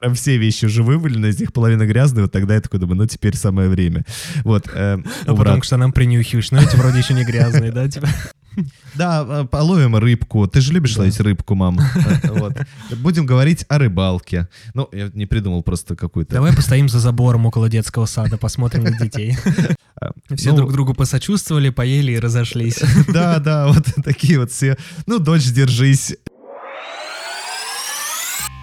Прям все вещи уже вывалены, из них половина грязная, вот тогда я такой думаю, ну теперь самое время. Вот, э, А потом к штанам принюхиваешь, но эти вроде еще не грязные, да, типа? Да, э, половим рыбку. Ты же любишь Да. ловить рыбку, мам. Э, Вот. Будем говорить о рыбалке. Ну, я не придумал просто какую-то... Давай постоим за забором около детского сада, посмотрим на детей. А, Все ну, друг другу посочувствовали, поели и разошлись. Да, да, вот такие вот все. Ну, дочь, держись.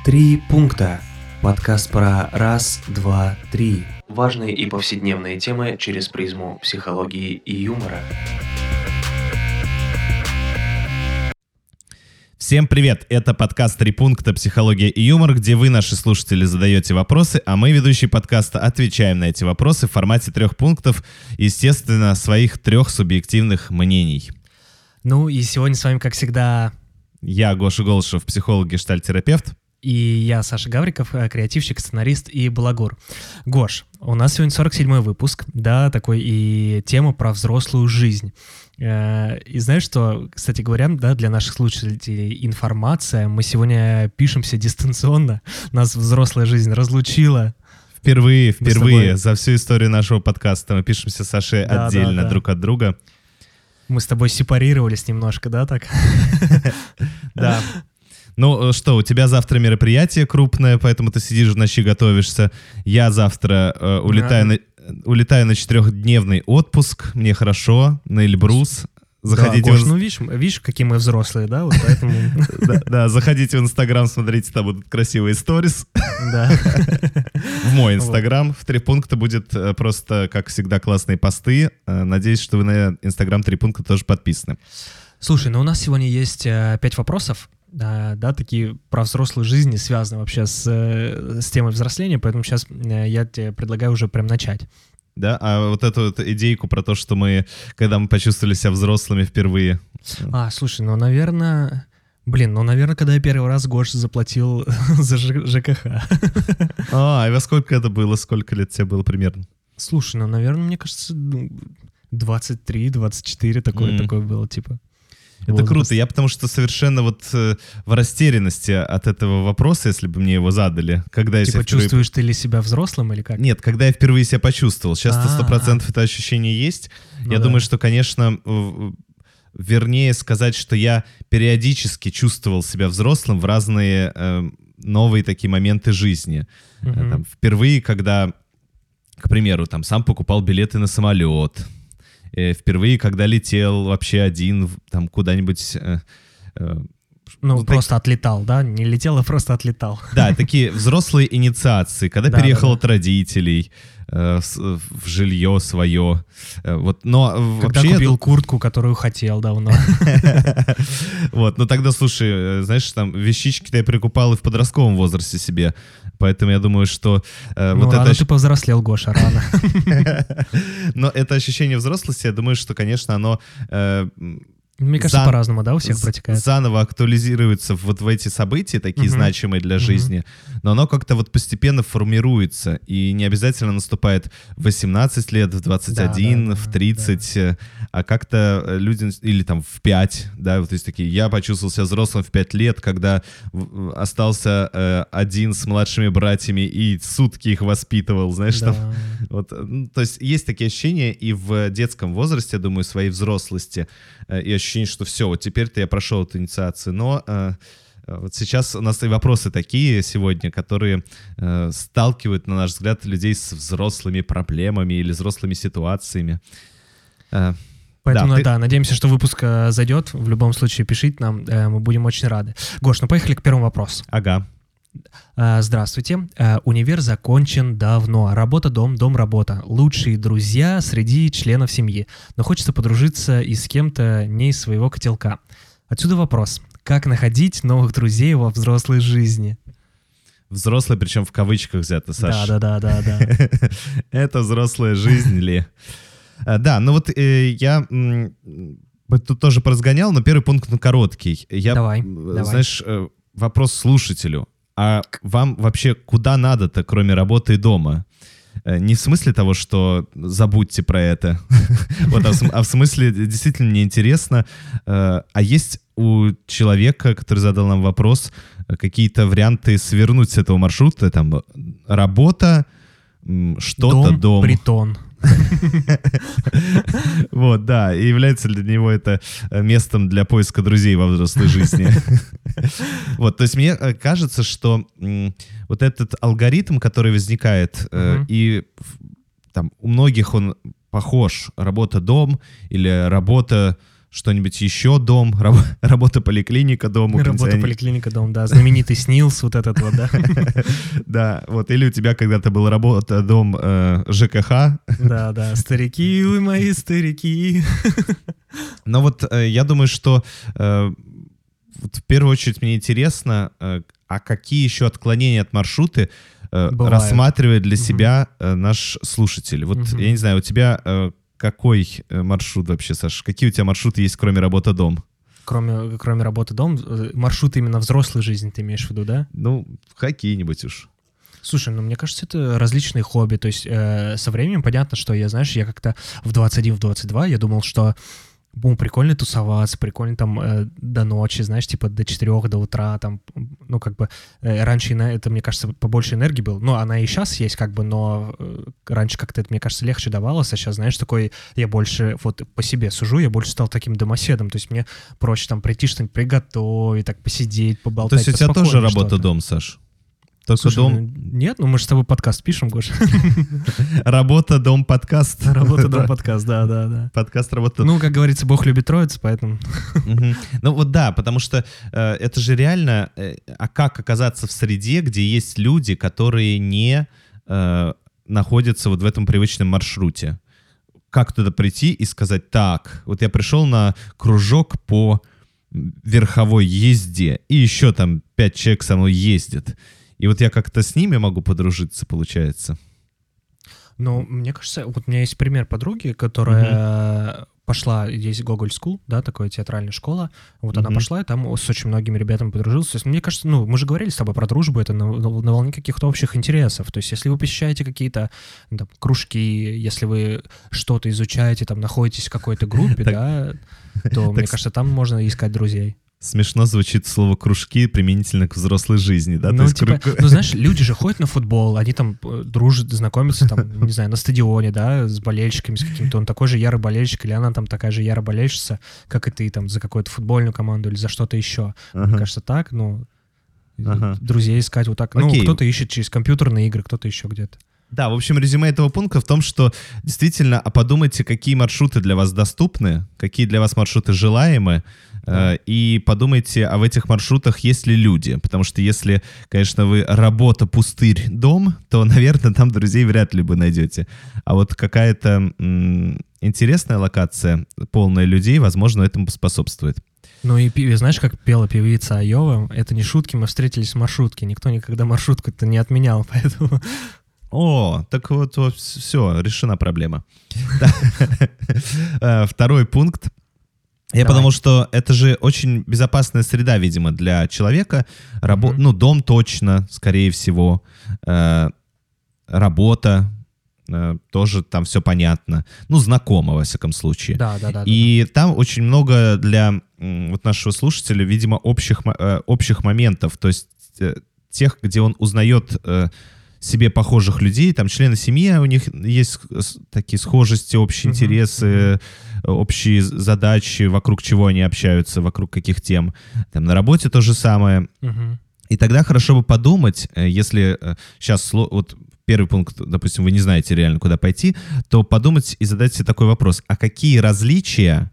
Три пункта. Подкаст про раз, два, три. Важные и повседневные темы через призму психологии и юмора. Всем привет! Это подкаст «Три пункта. Психология и юмор», где вы, наши слушатели, задаете вопросы, а мы, ведущие подкаста, отвечаем на эти вопросы в формате трех пунктов, естественно, своих трех субъективных мнений. Ну и сегодня с вами, как всегда, Я Гоша Голышев, психолог, гештальтерапевт. И я, Саша Гавриков, э, креативщик, сценарист и балагур. Гош, у нас сегодня 47-й выпуск, да, такой и тема про взрослую жизнь. Э, И знаешь что, кстати говоря, да, для наших слушателей информация, мы сегодня пишемся дистанционно, нас взрослая жизнь разлучила. Впервые, впервые за всю историю нашего подкаста мы пишемся с Сашей Да, да, отдельно да. друг от друга. Мы с тобой сепарировались немножко, да, так? Да. Ну э, что, у тебя завтра мероприятие крупное, поэтому ты сидишь в ночи, готовишься. Я завтра э, улетаю, на, улетаю на четырехдневный отпуск. Мне хорошо, на Эльбрус. Заходите, да, Гош, в, ну видишь, видишь, какие мы взрослые, да, вот поэтому, да, да, заходите в Инстаграм, смотрите, там будут красивые сторис. да. В мой Инстаграм. В три пункта будет э, просто, как всегда, классные посты. Э, Надеюсь, что вы на Инстаграм три пункта тоже подписаны. Слушай, ну у нас сегодня есть э, пять вопросов, да, да, такие про взрослую жизнь, связаны вообще с, э, с темой взросления, поэтому сейчас я тебе предлагаю уже прям начать. Да, а вот эту вот идейку про то, что мы, когда мы почувствовали себя взрослыми впервые, А, слушай, ну, наверное... Блин, ну, наверное, когда я первый раз Гош заплатил за ЖКХ. А, и во сколько это было? Сколько лет тебе было примерно? Слушай, ну, наверное, мне кажется, ну, 23-24 такое, Мгм. такое было, типа. Это возраст. круто. Я потому что совершенно вот э, в растерянности от этого вопроса, если бы мне его задали, когда я Типа, впервые... чувствуешь ты ли себя взрослым или как? Нет, когда я впервые себя почувствовал. Сейчас-то А, сто процентов это ощущение есть. Ну я да. думаю, что, конечно, вернее сказать, что я периодически чувствовал себя взрослым в разные э, новые такие моменты жизни. Мгм. там, впервые, когда, к примеру, там сам покупал билеты на самолет. Э, впервые, когда летел вообще один там куда-нибудь. э, э, Ну, так- просто отлетал, да? Не летел, а просто отлетал. да, такие взрослые инициации, когда Да, переехал да, от родителей э, в жилье свое. Э, вот, но Когда вообще купил куртку, которую хотел давно. Вот, ну тогда, слушай, знаешь, там вещички-то я прикупал и в подростковом возрасте себе. Поэтому я думаю, что э, Ну, вот это... рано ощ- ты повзрослел, Гоша, рано. Но это ощущение взрослости, я думаю, что, конечно, оно э, Мне кажется, Зан- по-разному, да, у всех протекает. заново актуализируется вот в эти события, такие Мгм. значимые для жизни, но оно как-то вот постепенно формируется, и не обязательно наступает в 18 лет, в 21, да, в да, 30, э, а как-то э, люди, или там в 5, да, вот есть такие, я почувствовал себя взрослым в 5 лет, когда в- остался э, один с младшими братьями и сутки их воспитывал, знаешь, там Да. вот, э, ну, то есть есть такие ощущения и в детском возрасте, я думаю, своей взрослости, э, и ощущение, что все, вот теперь-то я прошел эту инициацию. Но э, э, вот сейчас у нас и вопросы такие сегодня, которые э, сталкивают, на наш взгляд, людей с взрослыми проблемами или взрослыми ситуациями. Э, Поэтому, Да, да, ты- надеемся, что выпуск э, зайдет. В любом случае, пишите нам, э, мы будем очень рады. Гош, ну поехали к первому вопросу. ага. Э, Здравствуйте. Э, Универ закончен давно. Работа, дом, дом, работа. Лучшие друзья среди членов семьи. Но хочется подружиться и с кем-то не из своего котелка. Отсюда вопрос. Как находить новых друзей во взрослой жизни? Взрослый, причем в кавычках взято, Саш. Да, да, да, да, да. Это взрослая жизнь ли? А, Да, ну вот э, я тут тоже поразгонял, но первый пункт ну, короткий. Я, Давай, м, давай. Знаешь, э, вопрос слушателю. А вам вообще куда надо-то, кроме работы и дома? э, не в смысле того, что забудьте про это, вот, а, в, а в смысле действительно мне интересно, э, а есть у человека, который задал нам вопрос, какие-то варианты свернуть с этого маршрута, там работа, что-то, дом, дом. притон. Вот, да, и является для него это э, местом для поиска друзей во взрослой жизни. Вот, то есть мне э, кажется, что вот этот алгоритм, который возникает, э, и там у многих он похож, работа-дом или работа что-нибудь еще дом, раб, работа поликлиника дом. Работа поликлиника дом, да, знаменитый СНИЛС вот этот вот, да. Да, вот, или у тебя когда-то был работа дом э, ЖКХ. Да, да, старики, вы мои старики. Но вот э, я думаю, что э, в первую очередь мне интересно, а какие еще отклонения от маршрута рассматривает для себя наш слушатель? Вот, я не знаю, у тебя какой э, маршрут вообще, Саш? Какие у тебя маршруты есть, кроме работа-дом? Кроме, кроме работы-дом, э, маршруты именно взрослой жизни ты имеешь в виду, да? Ну, какие-нибудь уж. Слушай, ну мне кажется, это различные хобби. То есть э, со временем понятно, что я, знаешь, я как-то в 21-22 я думал, что ну, прикольно тусоваться, прикольно там э, до ночи, знаешь, типа до 4 до утра, там, ну, как бы, э, раньше на это, мне кажется, побольше энергии было, ну, она и сейчас есть, как бы, но э, раньше как-то это, мне кажется, легче давалось, а сейчас, знаешь, такой, я больше, вот по себе сужу, я больше стал таким домоседом, то есть мне проще там прийти что-нибудь приготовить, так посидеть, поболтать. То есть у тебя тоже работа-дом, Саш? Только Слушай, дом... Ну, нет, ну мы же с тобой подкаст пишем, Гош. Работа, дом, подкаст. Работа, дом, подкаст, да, да, да. Подкаст, работа. Ну, как говорится, Бог любит троиц, поэтому... Ну вот да, потому что э, это же реально... Э, а как оказаться в среде, где есть люди, которые не э, находятся вот в этом привычном маршруте? Как туда прийти и сказать, так, вот я пришел на кружок по верховой езде, и еще там пять человек со мной ездят. И вот я как-то с ними могу подружиться, получается. Ну, мне кажется, вот у меня есть пример подруги, которая угу. пошла, есть Гоголь School, да, такая театральная школа. Вот угу. она пошла, и там с очень многими ребятами подружилась. То есть, мне кажется, ну, мы же говорили с тобой про дружбу, это на, на волне каких-то общих интересов. То есть, если вы посещаете какие-то там, кружки, если вы что-то изучаете, там, находитесь в какой-то группе, да, то, мне кажется, там можно искать друзей смешно звучит слово кружки применительно к взрослой жизни, да? Ну, типа, круг... ну, знаешь, люди же ходят на футбол, они там э, дружат, знакомятся, там, не знаю, на стадионе, да, с болельщиками, с каким-то. Он такой же ярый болельщик, или она там такая же ярая болельщица, как и ты, там, за какую-то футбольную команду или за что-то еще. Ага. Мне кажется, так, ну, ага. друзей искать вот так. Ну, Окей. Ну, кто-то ищет через компьютерные игры, кто-то еще где-то. Да, в общем, резюме этого пункта в том, что действительно, а подумайте, какие маршруты для вас доступны, какие для вас маршруты желаемы, да. э, и подумайте, а в этих маршрутах есть ли люди, потому что если, конечно, вы работа, пустырь, дом, то, наверное, там друзей вряд ли бы найдете. А вот какая-то интересная локация, полная людей, возможно, этому способствует. Ну и знаешь, как пела певица Айова, это не шутки, мы встретились в маршрутке. Никто никогда маршрутку-то не отменял, поэтому о, так вот, вот все, решена проблема. Э, второй пункт. Я Давай. подумал, что это же очень безопасная среда, видимо, для человека. Рабо... Mm-hmm. Ну, дом точно, скорее всего. Э, работа э, тоже там все понятно. Ну, знакомо, во всяком случае. Да, да, да. И да, там очень много для вот нашего слушателя, видимо, общих, э, общих моментов. То есть э, тех, где он узнает... Э, себе похожих людей, там члены семьи, у них есть такие схожести, общие uh-huh. интересы, общие задачи, вокруг чего они общаются, вокруг каких тем. Там на работе то же самое. Uh-huh. И тогда хорошо бы подумать, э, если сейчас э, вот первый пункт, допустим, вы не знаете реально, куда пойти, то подумать и задать себе такой вопрос, а какие различия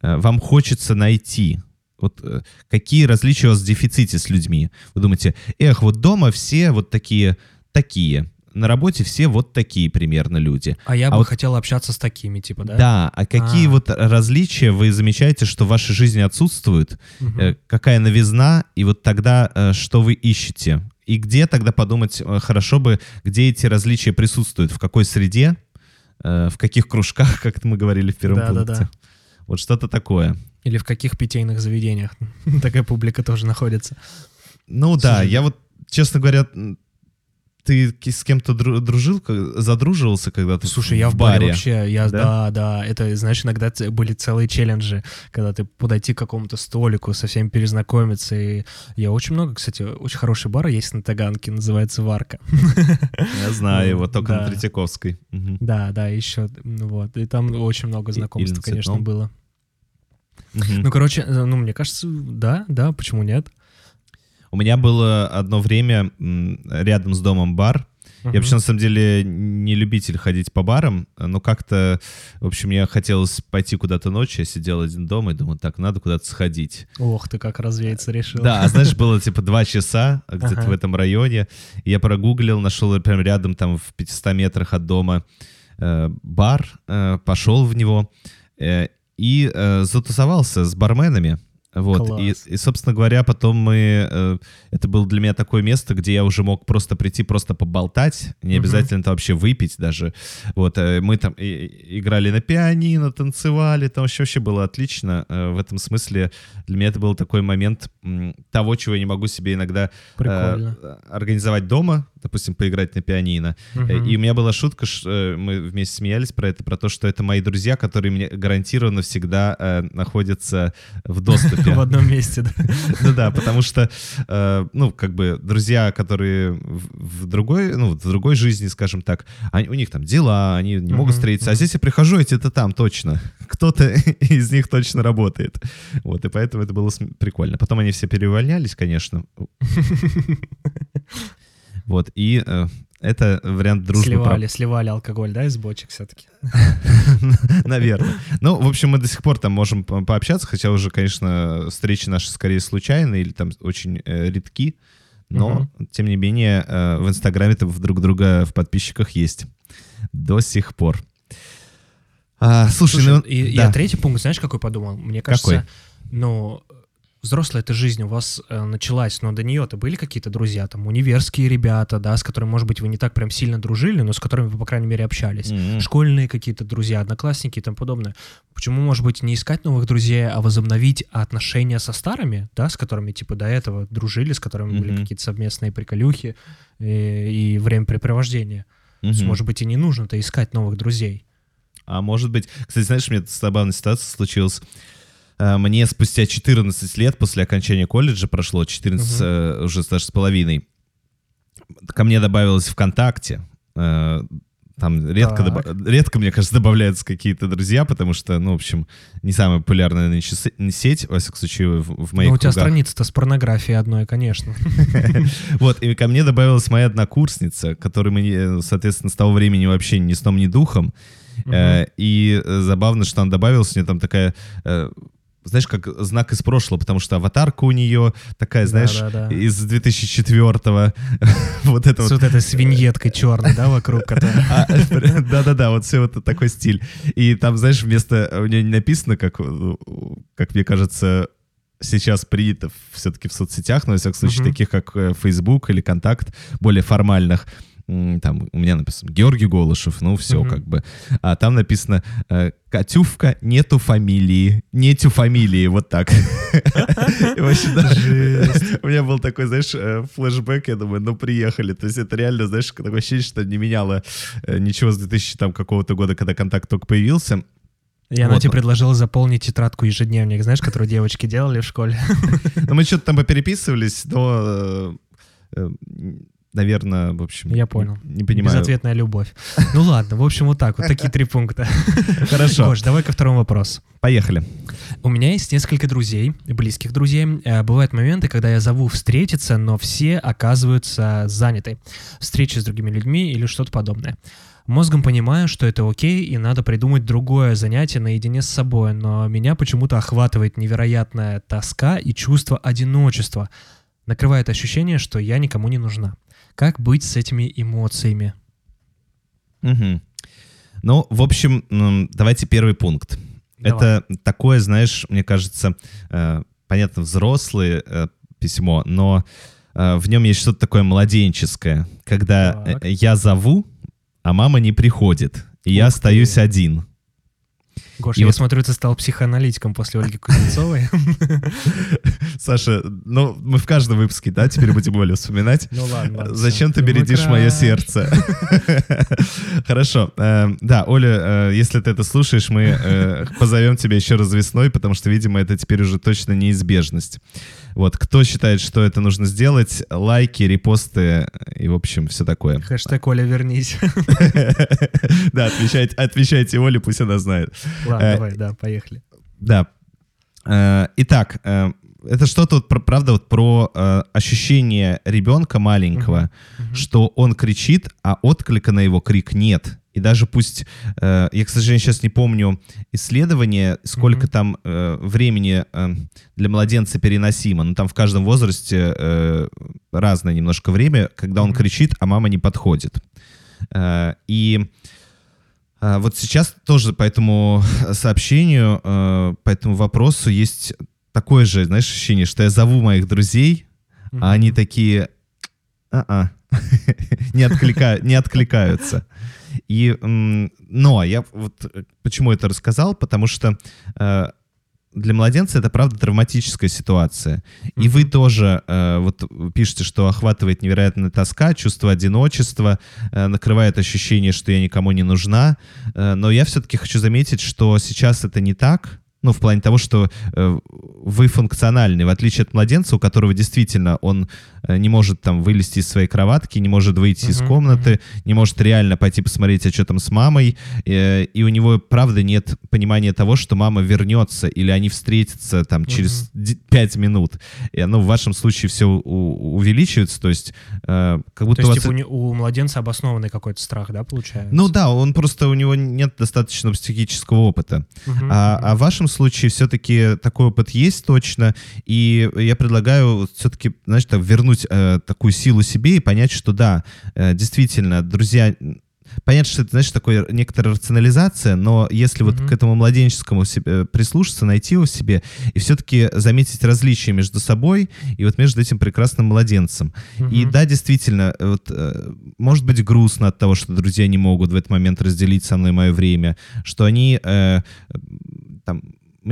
э, вам хочется найти? Вот какие различия у вас в дефиците с людьми? Вы думаете, эх, вот дома все вот такие такие. На работе все вот такие примерно люди. А я а бы вот, хотел общаться с такими, типа, да? Да, а какие а. вот различия вы замечаете, что в вашей жизни отсутствуют? Угу. Э, какая новизна? И вот тогда э, что вы ищете? И где тогда подумать, э, хорошо бы, где эти различия присутствуют? В какой среде? Э, в каких кружках, как мы говорили в первом да, пункте? Да, да. Вот что-то такое. Или в каких питейных заведениях такая публика тоже находится. Ну да, я вот, честно говоря, ты с кем-то дру- дружил, задруживался, когда ты Слушай, я в баре вообще, я, да, да, это, знаешь, иногда были целые челленджи, когда ты подойти к какому-то столику, со всеми перезнакомиться, и я очень много, кстати, очень хороший бар есть на Таганке, называется Варка. Я знаю его, только Да. на Третьяковской. Да, да, еще, вот, и там очень много знакомств, конечно, было. Ну, короче, э, ну, мне кажется, да, да, почему нет? У меня было одно время рядом с домом бар. Я Мгм. вообще, на самом деле, не любитель ходить по барам, но как-то, в общем, мне хотелось пойти куда-то ночью, я сидел один дома и думал, так, надо куда-то сходить. Ох ты, как развеяться решил. Да, а знаешь, было типа два часа где-то Ага. в этом районе. И я прогуглил, нашел прям рядом, там, в 500 метрах от дома э, бар, э, пошел в него э, и э, затусовался с барменами. Вот, и, Класс. и, собственно говоря, потом мы... э, это было для меня такое место, где я уже мог просто прийти, просто поболтать, не обязательно это вообще выпить даже. Вот, э, мы там и- и- играли на пианино, танцевали, там вообще, вообще было отлично. Э, В этом смысле для меня это был такой момент м, того, чего я не могу себе иногда э, организовать дома, допустим, поиграть на пианино. Мгм. И у меня была шутка, э, мы вместе смеялись про это, про то, что это мои друзья, которые мне гарантированно всегда э, находятся в доступе. В одном месте, да. Ну да, потому что, э, ну, как бы, друзья, которые в, другой, ну, в другой жизни, скажем так, у них там дела, они не могут встретиться. А здесь я прихожу, эти это там точно. Кто-то из них точно работает. Вот, и поэтому это было прикольно. Потом они все переувольнялись, конечно. Вот, и э, это вариант дружбы. про- Сливали, сливали алкоголь, да, из бочек все-таки. Наверное. Ну, в общем, мы до сих пор там можем по- пообщаться, хотя уже, конечно, встречи наши скорее случайные или там очень э, редки. Но, тем не менее, э, в Инстаграме-то в друг друга в подписчиках есть. До сих пор. А, слушай, Слушай, ну... и да. я третий пункт, знаешь, какой подумал? Мне кажется, Какой? ну, взрослая эта жизнь у вас э, началась, но до нее-то были какие-то друзья, там, универские ребята, да, с которыми, может быть, вы не так прям сильно дружили, но с которыми вы, по крайней мере, общались. М-м. Школьные какие-то друзья, одноклассники и тому подобное. Почему, может быть, не искать новых друзей, а возобновить отношения со старыми, да, с которыми, типа, до этого дружили, с которыми были Мгм. какие-то совместные приколюхи и, и времяпрепровождение? То есть, может быть, и не нужно-то искать новых друзей. А может быть... Кстати, знаешь, у меня забавная ситуация случилась. Э, Мне спустя 14 лет после окончания колледжа прошло, 14 Мгм. э, уже даже с половиной, ко мне добавилось ВКонтакте. э, Там редко, Так. редко, мне кажется, добавляются какие-то друзья, потому что, ну, в общем, не самая популярная нынче се- сеть, во всяком случае, в, в моих Ну, у тебя страница-то с порнографией одной, конечно. Вот, и ко мне добавилась моя однокурсница, которой мы, соответственно, с того времени вообще ни сном, ни духом. Э, И забавно, что она добавилась, у нее там такая, знаешь, как знак из прошлого, потому что аватарка у нее такая, знаешь, Да-да-да. из 2004-го. Вот это С вот. вот этой свиньеткой черной, да, вокруг которой. А, Да-да-да, вот все вот такой стиль. И там, знаешь, вместо... У нее не написано, как, э, как мне кажется, сейчас принято все-таки в соцсетях, но, во всяком случае, таких как э, Facebook или Контакт, более формальных, там у меня написано Георгий Голышев, ну все Мгм. как бы. А там написано э, Катювка, нету фамилии, нету фамилии, вот так. Вообще, У меня был такой, знаешь, э, флешбэк, я думаю, ну приехали. То есть это реально, знаешь, такое ощущение, что не меняло э, ничего с 2000 там какого-то года, когда контакт только появился. Она Вот. тебе предложила заполнить тетрадку ежедневник, знаешь, которую девочки делали в школе. Но мы что-то там попереписывались, но, наверное, в общем... Я понял. Не, не понимаю. Безответная любовь. Ну ладно, в общем, вот так вот, такие три пункта. Хорошо, Гош, давай ко второму вопросу. поехали. У меня есть несколько друзей, близких друзей. Э, Бывают моменты, когда я зову встретиться, но все оказываются заняты. Встречи с другими людьми или что-то подобное. Мозгом понимаю, что это окей, и надо придумать другое занятие наедине с собой, но меня почему-то охватывает невероятная тоска и чувство одиночества. Накрывает ощущение, что я никому не нужна. Как быть с этими эмоциями? Мгм. Ну, в общем, давайте первый пункт. Давай. Это такое, знаешь, мне кажется, э, понятно, взрослое э, письмо, но э, в нем есть что-то такое младенческое, когда Так. я зову, а мама не приходит, и я Ух ты. остаюсь один. Гош, И я вот- смотрю, ты стал психоаналитиком после Ольги Кузнецовой. Саша, ну, мы в каждом выпуске, да, теперь будем Олю вспоминать. Ну ладно, ладно, Зачем ты бередишь мое сердце? Хорошо. э, Да, Оля, э, если ты это слушаешь, мы э, позовем тебя еще раз весной, потому что, видимо, это теперь уже точно неизбежность. Вот, кто считает, что это нужно сделать, лайки, репосты и, в общем, все такое. Хэштег Оля, вернись. Да, отвечайте, Оле, пусть она знает. Ладно, Э, давай, да, поехали. Да. Э, Итак, э, это что-то, вот, правда, вот про э, ощущение ребенка маленького, что он кричит, а отклика на его крик нет. И даже пусть, э, я, к сожалению, сейчас не помню исследование, сколько Мгм. там э, времени э, для младенца переносимо, но там в каждом возрасте э, разное немножко время, когда он Мгм. кричит, а мама не подходит. Э, и э, вот сейчас тоже по этому сообщению, э, по этому вопросу есть такое же, знаешь, ощущение, что я зову моих друзей, Мгм. а они такие, а-а, не, отклика- не откликаются. И, но я вот э, почему это рассказал, потому что э, для младенца это правда травматическая ситуация. И вы тоже э, вот пишете, что охватывает невероятная тоска, чувство одиночества, э, накрывает ощущение, что я никому не нужна. Э, но я все-таки хочу заметить, что сейчас это не так. Ну, в плане того, что э, вы функциональны, в отличие от младенца, у которого действительно он э, не может там вылезти из своей кроватки, не может выйти из Мгм, комнаты, не может реально пойти посмотреть, а что там с мамой, э, и у него, правда, нет понимания того, что мама вернется, или они встретятся там через ди- пять минут. И, ну, в вашем случае все увеличивается, то есть э, как будто То у есть, вас... типа, у, у младенца обоснованный какой-то страх, да, получается? Ну да, он просто, у него нет достаточно психического опыта. Мгм, А, мгм. а в вашем случае все-таки такой опыт есть точно, и я предлагаю все-таки, знаешь, так, вернуть э, такую силу себе и понять, что да, э, действительно, друзья, понятно, что это, знаешь, такая некоторая рационализация, но если вот Мгм. к этому младенческому себе, прислушаться, найти его в себе и все-таки заметить различия между собой и вот между этим прекрасным младенцем. И Мгм. да, действительно, э, вот, э, может быть грустно от того, что друзья не могут в этот момент разделить со мной мое время, что они э,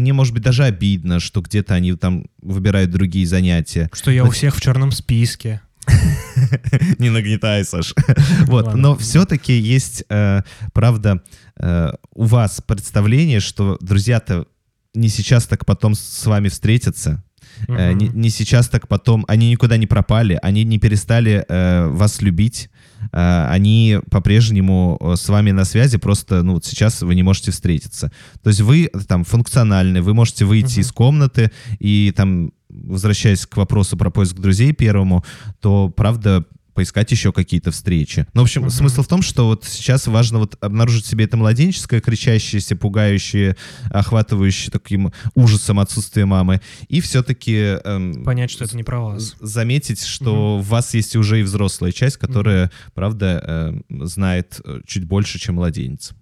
мне, может быть, даже обидно, что где-то они там выбирают другие занятия. Что я у Вот- всех в черном списке. Не нагнетай, Саш. Вот, но все-таки есть, э, правда, э, у вас представление, что друзья-то не сейчас, так потом с вами встретятся, Э, Не, не сейчас, так потом. Они никуда не пропали, они не перестали э, вас любить. Э, они по-прежнему э, с вами на связи, просто ну, вот сейчас вы не можете встретиться. То есть вы э, там функциональны, вы можете выйти Мгм. из комнаты и там, возвращаясь к вопросу про поиск друзей первому, то, правда, поискать еще какие-то встречи. Ну, в общем, Мгм. смысл в том, что вот сейчас важно вот обнаружить себе это младенческое, кричащееся, пугающее, охватывающее таким ужасом отсутствие мамы, и все-таки Понять, что это не про вас. заметить, что в вас есть уже и взрослая часть, которая, правда, э, знает чуть больше, чем младенец.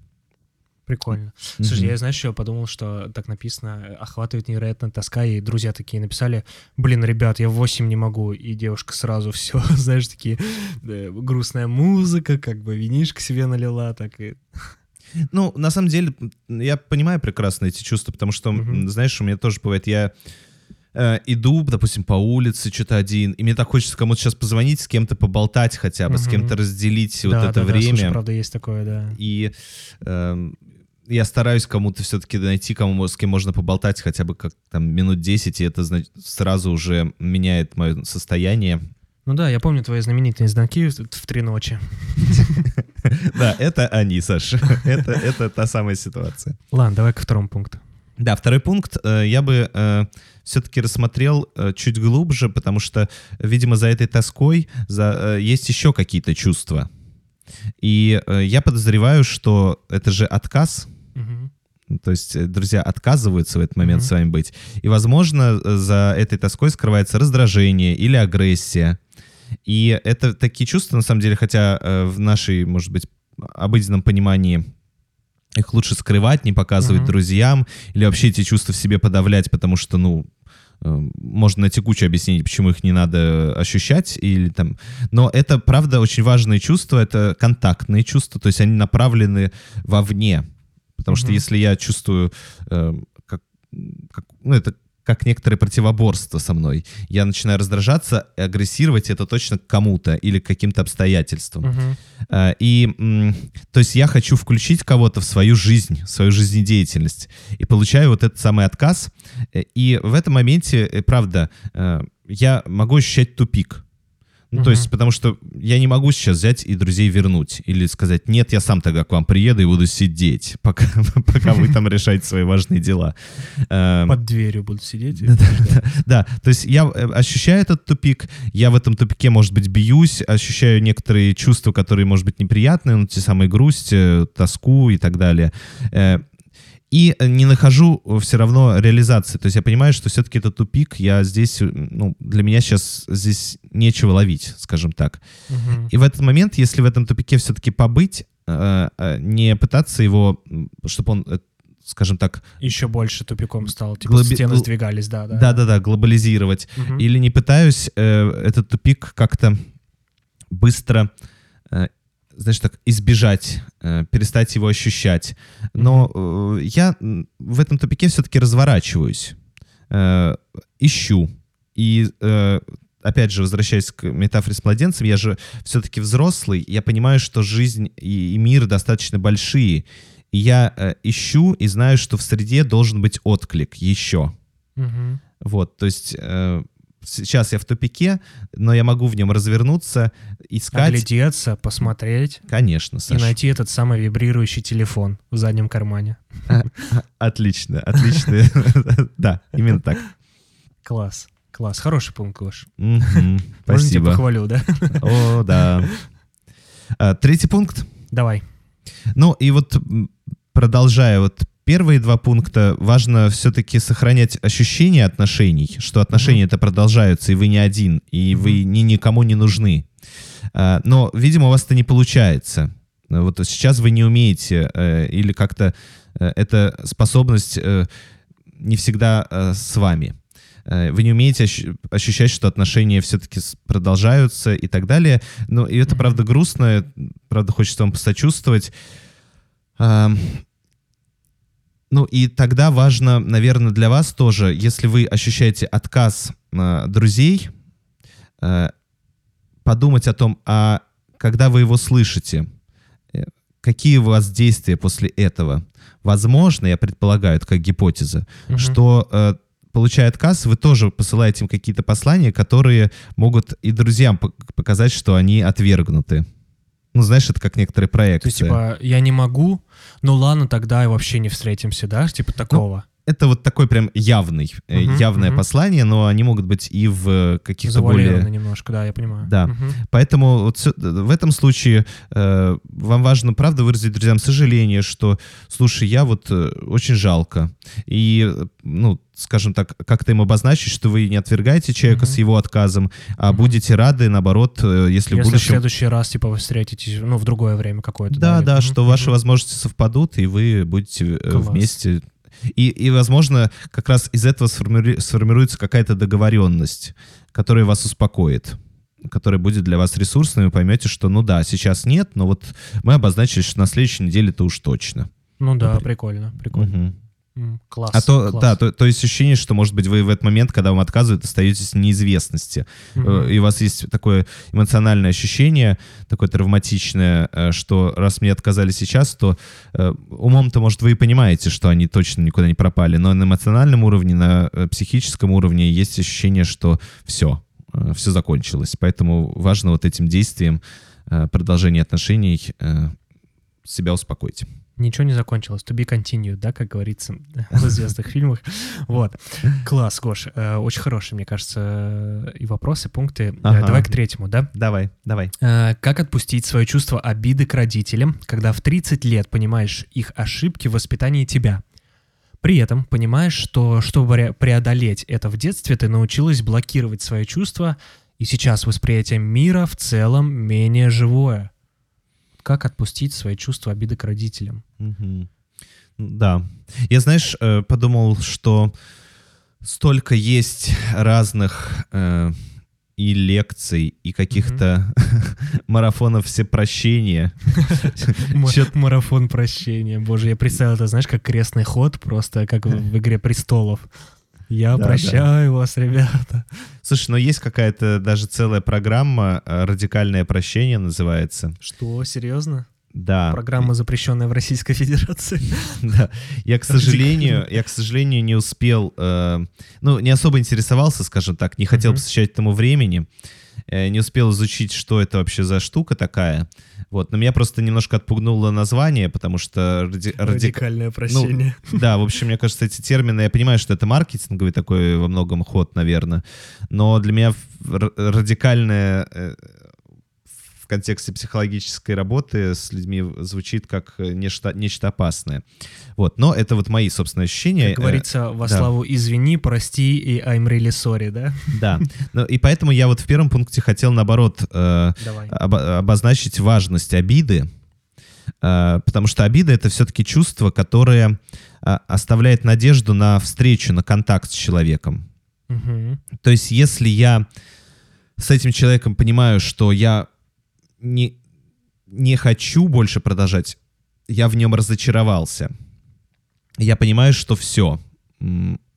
Прикольно. Слушай, Мгм. я, знаешь, еще подумал, что так написано, охватывает невероятная тоска, и друзья такие написали, блин, ребят, я в 8 не могу, и девушка сразу все, знаешь, такие, э, грустная музыка, как бы винишко себе налила, так и... Ну, на самом деле, я понимаю прекрасно эти чувства, потому что, Мгм. знаешь, у меня тоже бывает, я э, иду, допустим, по улице, что-то один, и мне так хочется кому-то сейчас позвонить, с кем-то поболтать хотя бы, с Мгм. кем-то разделить вот Да, это да, да, время. слушай, правда, есть такое, да. И эм, я стараюсь кому-то все-таки найти, кому, с кем можно поболтать хотя бы как там минут 10, и это значит, сразу уже меняет мое состояние. Ну да, я помню твои знаменитые звонки в три ночи. Да, это они, Саш. Это, та самая ситуация. Ладно, давай ко второму пункту. Да, второй пункт э, я бы все-таки рассмотрел э, чуть глубже, потому что, видимо, за этой тоской э, есть еще какие-то чувства. И э, я подозреваю, что это же отказ. То есть э, друзья отказываются в этот момент Мгм. с вами быть. И, возможно, э, за этой тоской скрывается раздражение или агрессия. И это такие чувства, на самом деле, хотя э, в нашей, может быть, обыденном понимании их лучше скрывать, не показывать Мгм. друзьям, или вообще эти чувства в себе подавлять, потому что, ну, можно на текуче объяснить, почему их не надо ощущать, или там... Но это, правда, очень важные чувства, это контактные чувства, то есть они направлены вовне. Потому что Мгм. если я чувствую, э, как, как- ну, это как некоторое противоборство со мной, я начинаю раздражаться агрессировать это точно к кому-то или к каким-то обстоятельствам. Э, И, то есть я хочу включить кого-то в свою жизнь, в свою жизнедеятельность. И получаю вот этот самый отказ. Э, И в этом моменте, э, правда, я могу ощущать тупик. Ну, то Мгм. есть, потому что я не могу сейчас взять и друзей вернуть. Или сказать, нет, я сам тогда к вам приеду и буду сидеть, пока, пока вы там решаете свои важные дела. Эм, Под дверью будут сидеть. да, то есть я э, ощущаю этот тупик, я в этом тупике, может быть, бьюсь, ощущаю некоторые чувства, которые, может быть, неприятные, ну, те самые грусть, э, тоску и так далее. Э, И не нахожу все равно реализации. То есть я понимаю, что все-таки это тупик, я здесь, э, ну, для меня сейчас здесь нечего ловить, скажем так. Мгм. И в этот момент, если в этом тупике все-таки побыть, э, э, не пытаться его, чтобы он, э, скажем так, Еще больше тупиком стал. Типа Глоби- стены сдвигались, да, да. да-да-да, глобализировать, Мгм. или не пытаюсь э, этот тупик как-то быстро, э, знаешь, так, избежать, э, перестать его ощущать. Но э, я в этом тупике все-таки разворачиваюсь, э, ищу. И, э, опять же, возвращаясь к метафоре с младенцем, я же все-таки взрослый, я понимаю, что жизнь и, и мир достаточно большие. И я э, ищу и знаю, что в среде должен быть отклик еще. Мгм. Вот, то есть э, сейчас я в тупике, но я могу в нем развернуться, искать. Оглядеться, посмотреть Конечно, и Саша. найти этот самый вибрирующий телефон в заднем кармане. Отлично, отлично. Да, именно так. Класс. Класс. Хороший пункт, Гош. Можно тебя Спасибо. похвалю, да? О, да. А, Третий пункт. Давай. Ну и вот продолжая вот первые два пункта, важно все-таки сохранять ощущение отношений, что отношения это продолжаются, и вы не один, и вы ни никому не нужны. А, Но, видимо, у вас это не получается. Вот сейчас вы не умеете, э, или как-то э, эта способность э, не всегда с вами. Вы не умеете ощ- ощущать, что отношения все-таки продолжаются и так далее. Ну, и это, правда, грустно. Правда, хочется вам посочувствовать. Ну, и тогда важно, наверное, для вас тоже, если вы ощущаете отказ э, друзей, э, подумать о том, а когда вы его слышите, э, какие у вас действия после этого? Возможно, я предполагаю, это как гипотеза, Мгм. что, э, получая отказ, вы тоже посылаете им какие-то послания, которые могут и друзьям пок- показать, что они отвергнуты. Ну, знаешь, это как некоторые проекты. То есть, типа, я не могу, ну ладно, тогда и вообще не встретимся, да? Типа такого. Это вот такой прям явный, э, Мгм, явное мгм. послание, но они могут быть и в э, каких-то более... немножко, да, я понимаю. Да. Мгм. Поэтому вот всё- в этом случае э, вам важно, правда, выразить друзьям сожаление, что, слушай, я вот э, очень жалко. И, э, ну, скажем так, как-то им обозначить, что вы не отвергаете человека Мгм. с его отказом, а Мгм. будете рады, наоборот, э, если, в Если в будущем... следующий раз, типа, вы встретитесь, ну, в другое время какое-то. Да, или- да, Мгм, что ваши мгм. возможности совпадут, и вы будете э, Класс. вместе. И, и, возможно, как раз из этого сформири- сформируется какая-то договоренность, которая вас успокоит которая будет для вас ресурсной, вы поймете, что, ну да, сейчас нет, но вот мы обозначили, что на следующей неделе это уж точно. Ну да, Например. прикольно, прикольно. Мгм. Класс. А то, класс. да, то, то есть ощущение, что, может быть, вы в этот момент, когда вам отказывают, остаетесь в неизвестности. Э, И у вас есть такое эмоциональное ощущение, такое травматичное, э, что раз мне отказали сейчас, то э, умом-то, может, вы и понимаете, что они точно никуда не пропали, но на эмоциональном уровне, на э, психическом уровне есть ощущение, что все, все закончилось. Поэтому важно вот этим действием э, продолжения отношений э, себя успокоить. Ничего не закончилось. To be continued, да, как говорится в известных фильмах. Вот. Класс, Гош. Э, Очень хорошие, мне кажется, и вопросы, пункты. Э, Ага. Давай к третьему, да? Давай, давай. Э, Как отпустить свое чувство обиды к родителям, когда в 30 лет понимаешь их ошибки в воспитании тебя? При этом понимаешь, что чтобы ре- преодолеть это в детстве, ты научилась блокировать свои чувства, и сейчас восприятие мира в целом менее живое. Как отпустить свои чувства обиды к родителям? Мгм. Да. Я, знаешь, э, подумал, что столько есть разных э, и лекций, и каких-то марафонов всепрощения. Марафон прощения. Боже, я представил это, знаешь, как крестный ход, просто как в «Игре престолов». Я Да, прощаю вас, ребята. Слушай, но есть какая-то даже целая программа э, «Радикальное прощение» называется. Что, серьезно? Да. Программа, запрещенная в Российской Федерации. Да, я, к сожалению, я, к сожалению, не успел, э, ну, не особо интересовался, скажем так, не хотел посвящать этому времени, э, не успел изучить, что это вообще за штука такая. Вот, но меня просто немножко отпугнуло название, потому что ради- радик- Радикальное прощение. да, в общем, мне кажется, эти термины, я понимаю, что это маркетинговый такой во многом ход, наверное, но для меня радикальное э, в контексте психологической работы с людьми звучит как э, нечто, нечто опасное. Вот, но это вот мои собственные ощущения. Как Э, говорится, во да. славу извини, прости и I'm really sorry, да? Да, Ну, и поэтому я вот в первом пункте хотел, наоборот, э, обо- обозначить важность обиды, э, потому что обида — это все-таки чувство, которое а, оставляет надежду на встречу, на контакт с человеком. Мгм. То есть если я с этим человеком понимаю, что я не, не хочу больше продолжать, я в нем разочаровался, я понимаю, что все,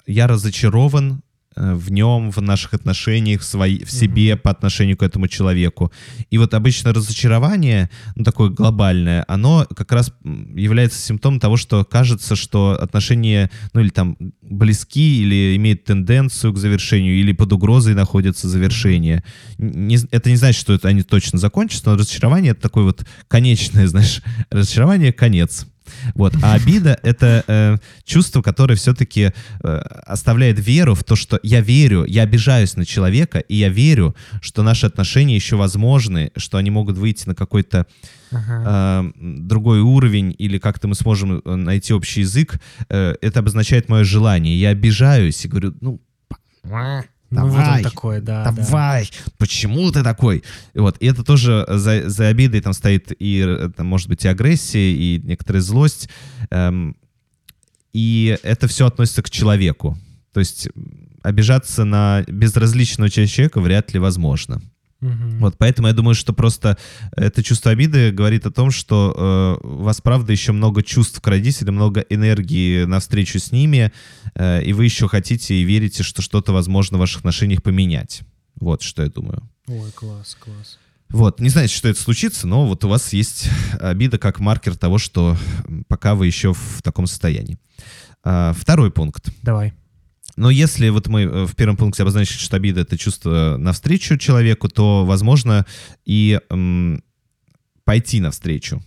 я разочарован в нем, в наших отношениях, в, свои, в себе по отношению к этому человеку. И вот обычно разочарование, ну, такое глобальное, оно как раз является симптомом того, что кажется, что отношения, ну, или там близки, или имеют тенденцию к завершению, или под угрозой находятся завершения. Не- это не значит, что это они точно закончатся, но разочарование — это такое вот конечное, знаешь, разочарование — конец. Вот. А обида — это э, чувство, которое все-таки э, оставляет веру в то, что я верю, я обижаюсь на человека, и я верю, что наши отношения еще возможны, что они могут выйти на какой-то Ага. э, другой уровень, или как-то мы сможем э, найти общий язык. Э, это обозначает мое желание. Я обижаюсь и говорю, ну, Ну, вот давай, такой, да. да. давай, почему ты такой? И вот, и это тоже за, за обидой там стоит и, там, может быть, и агрессия, и некоторая злость. Эм, и это все относится к человеку. То есть обижаться на безразличного человека вряд ли возможно. Мгм. Вот, поэтому я думаю, что просто это чувство обиды говорит о том, что э, у вас, правда, еще много чувств к родителям, много энергии на встречу с ними, э, и вы еще хотите и верите, что что-то возможно в ваших отношениях поменять. Вот что я думаю. Ой, класс, класс. Вот, не знаете, что это случится, но вот у вас есть обида как маркер того, что пока вы еще в таком состоянии. А, второй пункт. Давай. Но если вот мы э, в первом пункте обозначили, что обида — это чувство навстречу человеку, то, возможно, и м, пойти навстречу.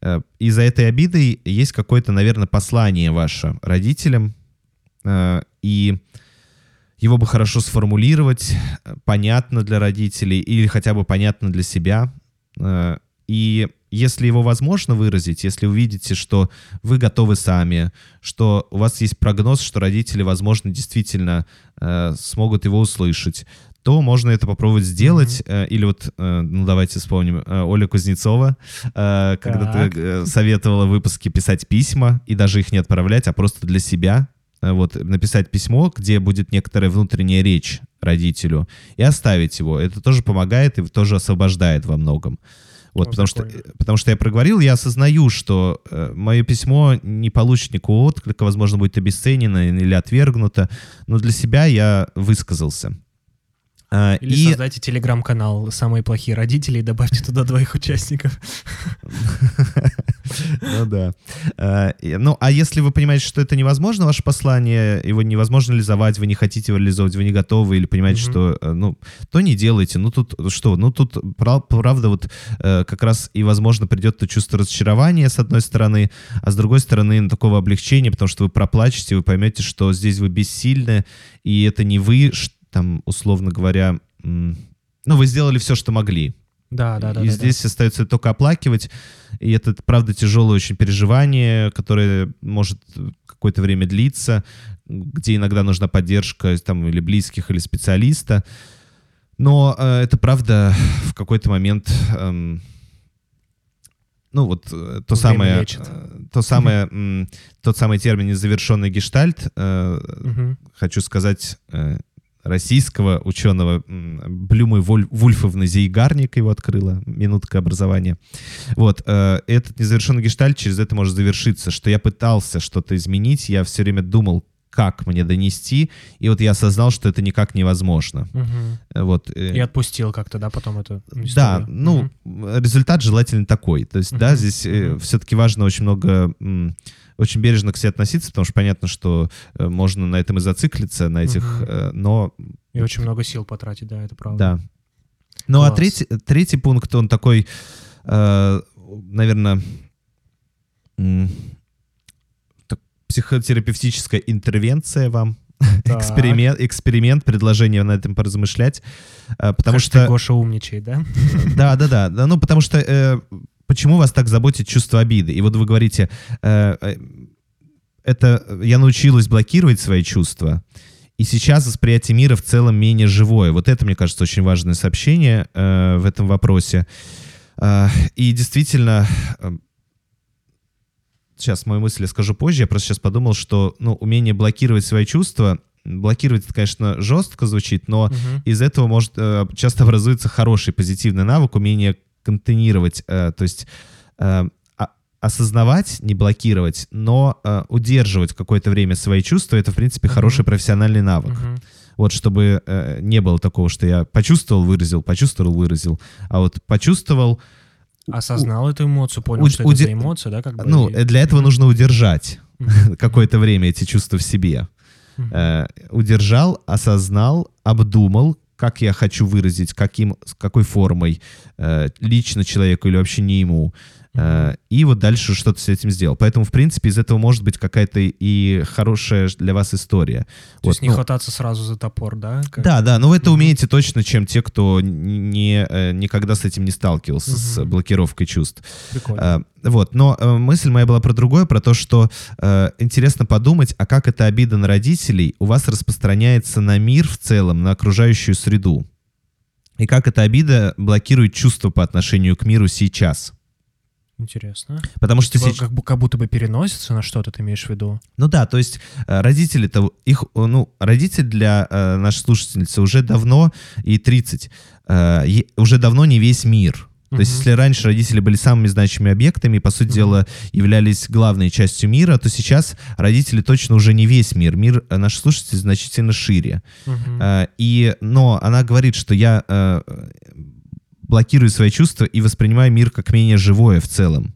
Э, И за этой обидой есть какое-то, наверное, послание ваше родителям, э, и его бы хорошо сформулировать, понятно для родителей или хотя бы понятно для себя. И если его возможно выразить, если увидите, что вы готовы сами, что у вас есть прогноз, что родители, возможно, действительно э, смогут его услышать, то можно это попробовать сделать. Э, Или вот, э, ну давайте вспомним, э, Оля Кузнецова, когда Так. ты советовала в выпуске писать письма и даже их не отправлять, а просто для себя. Вот, написать письмо, где будет некоторая внутренняя речь родителю, и оставить его. Это тоже помогает и тоже освобождает во многом. Вот, О, потому, что, прикольно. потому что я проговорил, я осознаю, что э, мое письмо не получит никакого отклика, возможно, будет обесценено или отвергнуто, но для себя я высказался. А, Или и создайте телеграм-канал «Самые плохие родители» и добавьте туда двоих участников. Ну да. А, Ну, а если вы понимаете, что это невозможно, ваше послание, его невозможно реализовать, вы не хотите его реализовать, вы не готовы, или понимаете, что, э, ну, то не делайте. Ну, тут что? Ну, тут, прав- правда, вот э, как раз и, возможно, придет то чувство разочарования, с одной стороны, а с другой стороны, ну, такого облегчения, потому что вы проплачете, вы поймете, что здесь вы бессильны, и это не вы, ш- там, условно говоря, ну, вы сделали все, что могли. Да, да, да. и да, здесь остается только оплакивать. И это, правда, тяжелое очень переживание, которое может какое-то время длиться, где иногда нужна поддержка там, или близких, или специалиста. Но э, это, правда, в какой-то момент... эм, ну, вот э, то Время самое, лечит. э, то самое, м, тот самый термин «незавершенный гештальт», э, да. Мгм. хочу сказать, э, российского ученого Блюмы Вульфовны Зейгарник его открыла, минутка образования. Вот, э, этот незавершенный гештальт через это может завершиться, что я пытался что-то изменить, я все время думал, как мне донести, и вот я осознал, что это никак невозможно. Угу. Вот. Э, и отпустил как-то, да, потом это историю. Да, ну, угу. результат желательно такой. То есть, угу. да, здесь угу. все-таки важно очень много очень бережно к себе относиться, потому что понятно, что э, можно на этом и зациклиться, на этих, угу. но... И очень много сил потратить, да, это правда. Да. Ну, а Класс. а третий, третий пункт, он такой, э, наверное, психотерапевтическая интервенция вам. Эксперимент, эксперимент, предложение на этом поразмышлять. Э, потому как что... Гоша умничает, да? Да, да, да. Ну, потому что э, почему вас так заботит чувство обиды? И вот вы говорите, э, э, это я научилась блокировать свои чувства, и сейчас восприятие мира в целом менее живое. Вот это, мне кажется, очень важное сообщение э, в этом вопросе. Э, и действительно, э, сейчас мою мысль я скажу позже, я просто сейчас подумал, что ну, умение блокировать свои чувства, блокировать это, конечно, жестко звучит, но угу. из этого может э, часто образуется хороший позитивный навык, умение контейнировать, э, то есть э, осознавать, не блокировать, но э, удерживать какое-то время свои чувства, это, в принципе, uh хороший профессиональный навык. uh Вот чтобы э, не было такого, что я почувствовал, выразил, почувствовал, выразил, а вот почувствовал, Осознал эту эмоцию, понял, у, что уди... это за эмоция, да? Как бы, ну, и... для этого нужно удержать какое-то время эти чувства в себе. Э, удержал, осознал, обдумал, как я хочу выразить, каким, какой формой, э, лично человеку или вообще не ему. Э, и вот дальше что-то с этим сделал. Поэтому, в принципе, из этого может быть какая-то и хорошая для вас история. То вот, есть не ну, хвататься сразу за топор, да? Как... Да, да, но вы это умеете точно, чем те, кто не, э, никогда с этим не сталкивался, угу. с блокировкой чувств. Прикольно. Вот, но мысль моя была про другое, про то, что э, интересно подумать, а как эта обида на родителей у вас распространяется на мир в целом, на окружающую среду. И как эта обида блокирует чувства по отношению к миру сейчас. Интересно. Потому что типа, как, как будто бы переносится на что-то, ты имеешь в виду? Ну да, то есть э, родители-то, их, ну, родитель для э, нашей слушательницы уже давно, и 30, э, уже давно не весь мир. То uh-huh. есть, если раньше родители были самыми значимыми объектами, по сути uh-huh. дела, являлись главной частью мира, то сейчас родители точно уже не весь мир. Мир э, наших слушателей значительно шире. Uh-huh. И, но она говорит, что я блокирую свои чувства и воспринимаю мир как менее живое в целом.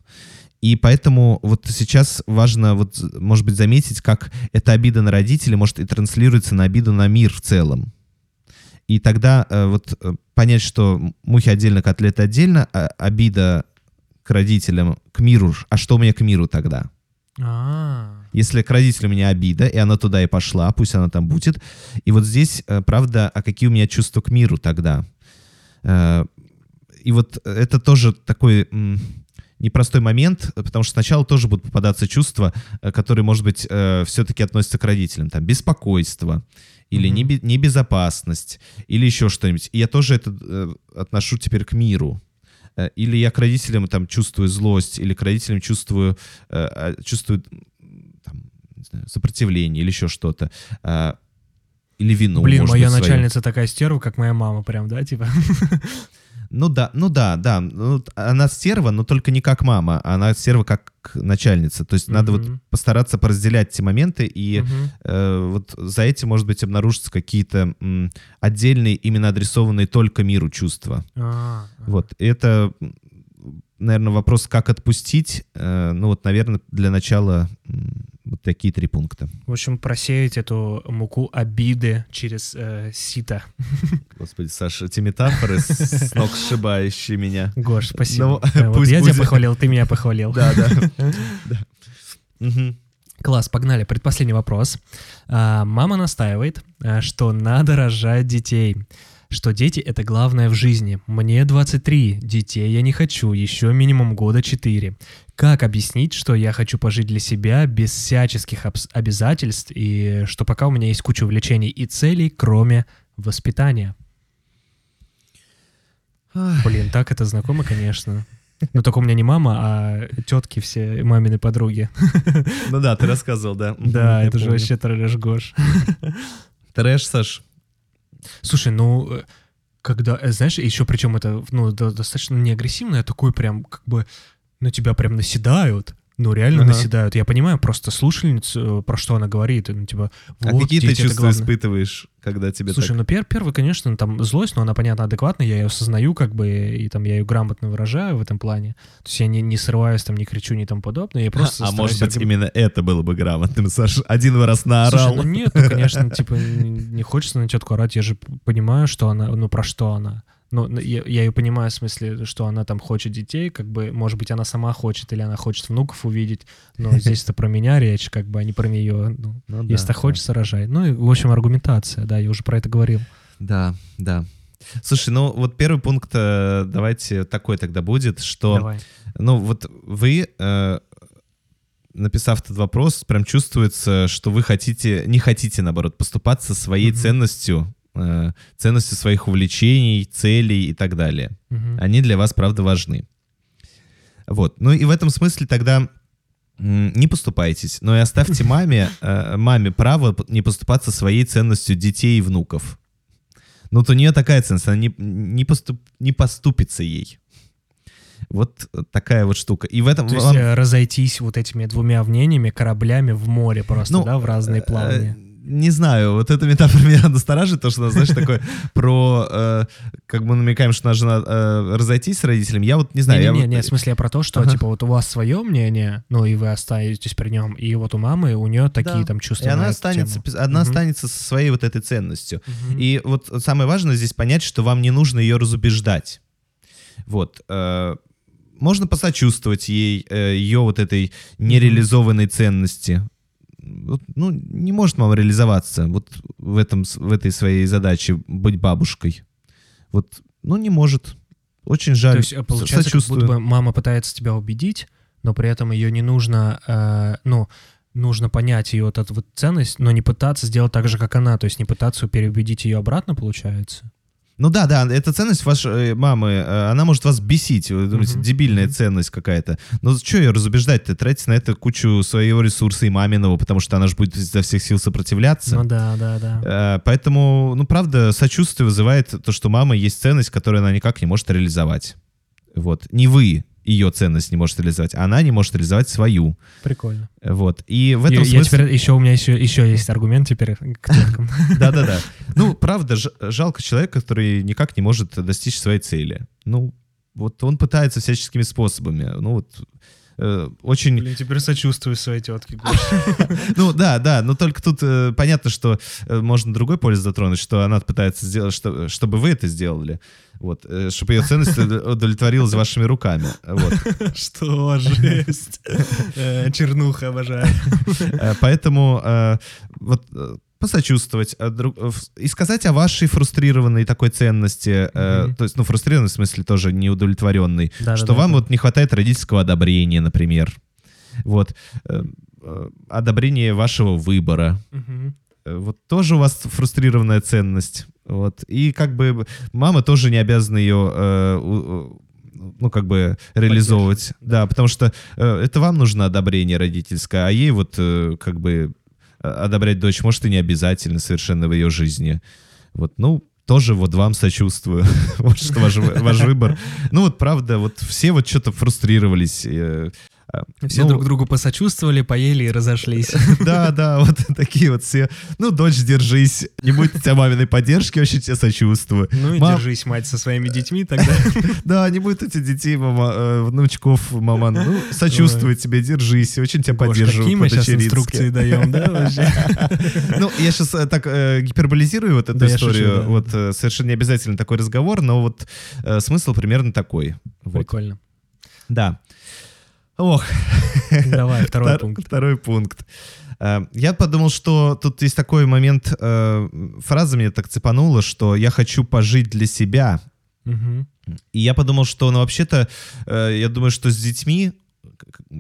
И поэтому вот сейчас важно, вот, может быть, заметить, как эта обида на родителей может и транслируется на обиду на мир в целом. И тогда э, вот э, понять, что мухи отдельно, котлеты отдельно, а обида к родителям, к миру, а что у меня к миру тогда? А-а-а. Если к родителям у меня обида, и она туда и пошла, пусть она там будет. И вот здесь, э, правда, а какие у меня чувства к миру тогда? И вот это тоже такой непростой момент, потому что сначала тоже будут попадаться чувства, э, которые, может быть, э, все-таки относятся к родителям. Там беспокойство или mm-hmm. небезопасность или еще что-нибудь. И я тоже это э, отношу теперь к миру. Или я к родителям там чувствую злость, или к родителям чувствую, а, чувствую там, знаю, сопротивление или еще что-то. Или вину. Блин, моя быть, начальница свою. такая стерва, как моя мама, прям, да, типа. Ну да, ну да, да. Ну, она стерва, но только не как мама, а она стерва как начальница. То есть mm-hmm. надо вот постараться поразделять эти моменты, и mm-hmm. э, вот за этим, может быть, обнаружатся какие-то м, отдельные, именно адресованные только миру чувства. Ah, Вот, это, наверное, вопрос, как отпустить. Э, ну вот, наверное, для начала вот такие три пункта. В общем, просеять эту муку обиды через э, сито. Господи, Саша, эти метафоры с ног сшибающие меня. Гош, спасибо. Ну, вот я тебя похвалил, ты меня похвалил. Да, да. Класс, погнали. Предпоследний вопрос. А, мама настаивает, а, что надо рожать детей что дети — это главное в жизни. Мне 23, детей я не хочу, еще минимум года 4. Как объяснить, что я хочу пожить для себя без всяческих обязательств и что пока у меня есть куча увлечений и целей, кроме воспитания? Блин, так это знакомо, конечно. Но только у меня не мама, а тетки все, мамины подруги. Ну да, ты рассказывал, да. Да, это же вообще трэш, Гош. Трэш, Саш. Слушай, ну, э, когда, э, знаешь, еще причем это, ну, до- достаточно не агрессивно, такой прям, как бы, на тебя прям наседают. Ну, реально Ага. наседают. Я понимаю просто слушательницу, э, про что она говорит. Ну, типа, А вот, какие ты чувства испытываешь, когда тебе Слушай, так... ну пер, первый, конечно, там злость, но она, понятно, адекватная, я ее осознаю, как бы, и там я ее грамотно выражаю в этом плане. То есть я не, не срываюсь, там, не кричу, не тому подобное, я просто а может быть, аргум- именно это было бы грамотным, Саша? Один раз Слушай, наорал. ну нет, ну, конечно, типа, не не хочется на тетку орать, я же понимаю, что она, ну, про что она. Ну, я, я ее понимаю в смысле, что она там хочет детей, как бы, может быть, она сама хочет, или она хочет внуков увидеть, но здесь это про меня речь, как бы, а не про нее. Ну, Ну да, если да. хочется, рожай. Ну, и, в общем, аргументация, да, я уже про это говорил. Да, да. Слушай, ну вот первый пункт, давайте такой тогда будет, что, Давай. ну вот вы, э, написав этот вопрос, прям чувствуется, что вы хотите, не хотите, наоборот, поступаться своей Мгм. ценностью, э, ценностью своих увлечений, целей и так далее. Мгм. Они для вас, правда, важны. Вот. Ну и в этом смысле тогда не поступайтесь, но и оставьте маме, э, маме право не поступаться своей ценностью детей и внуков. Ну, вот у нее такая ценность, она не, не, поступ, не поступится ей. Вот такая вот штука. И в этом... То есть вам- э, разойтись вот этими двумя мнениями, кораблями в море просто, Ну, да, в разные Э, плавания. Не знаю, вот эта метафора меня настораживает, то, что, она, знаешь, такое про, э, как мы намекаем, что надо жена э, разойтись с родителями. Я вот не знаю. я Не, не, вот- не, в смысле я про то, что Ага. типа вот у вас свое мнение, ну и вы остаетесь при нем, и вот у мамы у нее такие Да. там чувства. И она останется, тему. Мгм. останется со своей вот этой ценностью. И вот самое важное здесь понять, что вам не нужно ее разубеждать. Вот. э, Можно посочувствовать ей, ее вот этой нереализованной ценности. Ну, не может мама реализоваться вот в, этом, в этой своей задаче быть бабушкой. Вот, ну, не может. Очень жаль. То есть э, получается, как сочувствую. будто бы мама пытается тебя убедить, но при этом ее не нужно, э, ну, нужно понять ее вот эту вот ценность, но не пытаться сделать так же, как она, то есть не пытаться переубедить ее обратно, получается. Ну да, да, эта ценность вашей э, мамы, э, она может вас бесить. Вы думаете, Мгм, дебильная ценность какая-то. Но что ее разубеждать-то? Тратить на это кучу своего ресурса и маминого, потому что она же будет изо всех сил сопротивляться. Ну да, да, да. Э, Поэтому, ну, правда, сочувствие вызывает то, что мама есть ценность, которую она никак не может реализовать. Вот. Не вы ее ценность не можете реализовать, а она не может реализовать свою. Прикольно. Вот. И в этом Я, я смысле... теперь еще у меня еще, еще есть аргумент теперь к теткам. Да-да-да. Ну, правда, жалко человека, который никак не может достичь своей цели. Ну, вот он пытается всяческими способами. Ну, вот очень... Блин, теперь сочувствую своей тетке. Ну, да, да, но только тут э, понятно, что э, можно другой полис затронуть, что она пытается сделать, что, чтобы вы это сделали. Вот, э, чтобы ее ценность удо- удовлетворилась вашими руками. Вот. Что, жесть. Э, Чернуха обожаю. Э, Поэтому э, вот э, посочувствовать а друг- э, и сказать о вашей фрустрированной такой ценности, э, Мгм. то есть, ну, фрустрированной в смысле тоже неудовлетворенной, Да-да-да. что вам вот не хватает родительского одобрения, например. Вот. Э, э, Одобрение вашего выбора. Э, Вот тоже у вас фрустрированная ценность. Вот. И как бы мама тоже не обязана ее, э, у- ну, как бы реализовывать. Да, потому что э, это вам нужно одобрение родительское, а ей вот э, как бы э, одобрять дочь, может, и не обязательно совершенно в ее жизни. Вот, ну, тоже вот вам сочувствую. Вот что ваш, ваш выбор. Ну вот правда, вот все вот что-то фрустрировались. Э, Все ну, друг другу посочувствовали, поели и разошлись. да, да, вот такие вот все. Ну, дочь, держись. Не будет у тебя маминой поддержки, вообще тебе сочувствую. Ну и Мам- держись, мать, со своими детьми тогда. Да, не будет у тебя детей, мама, э, внучков, мама. Ну, сочувствую тебе, держись. Очень тебя поддерживаю какие мы сейчас инструкции даем, да, вообще? Ну, я сейчас так э, гиперболизирую вот эту историю. Вот э, совершенно не обязательно такой разговор, но вот э, смысл примерно такой. Прикольно. Да. Ох, Давай, второй Втор- пункт. Второй пункт. Э, Я подумал, что тут есть такой момент, э, фраза меня так цепанула, что я хочу пожить для себя. Мгм. И я подумал, что, ну, вообще-то, э, я думаю, что с детьми,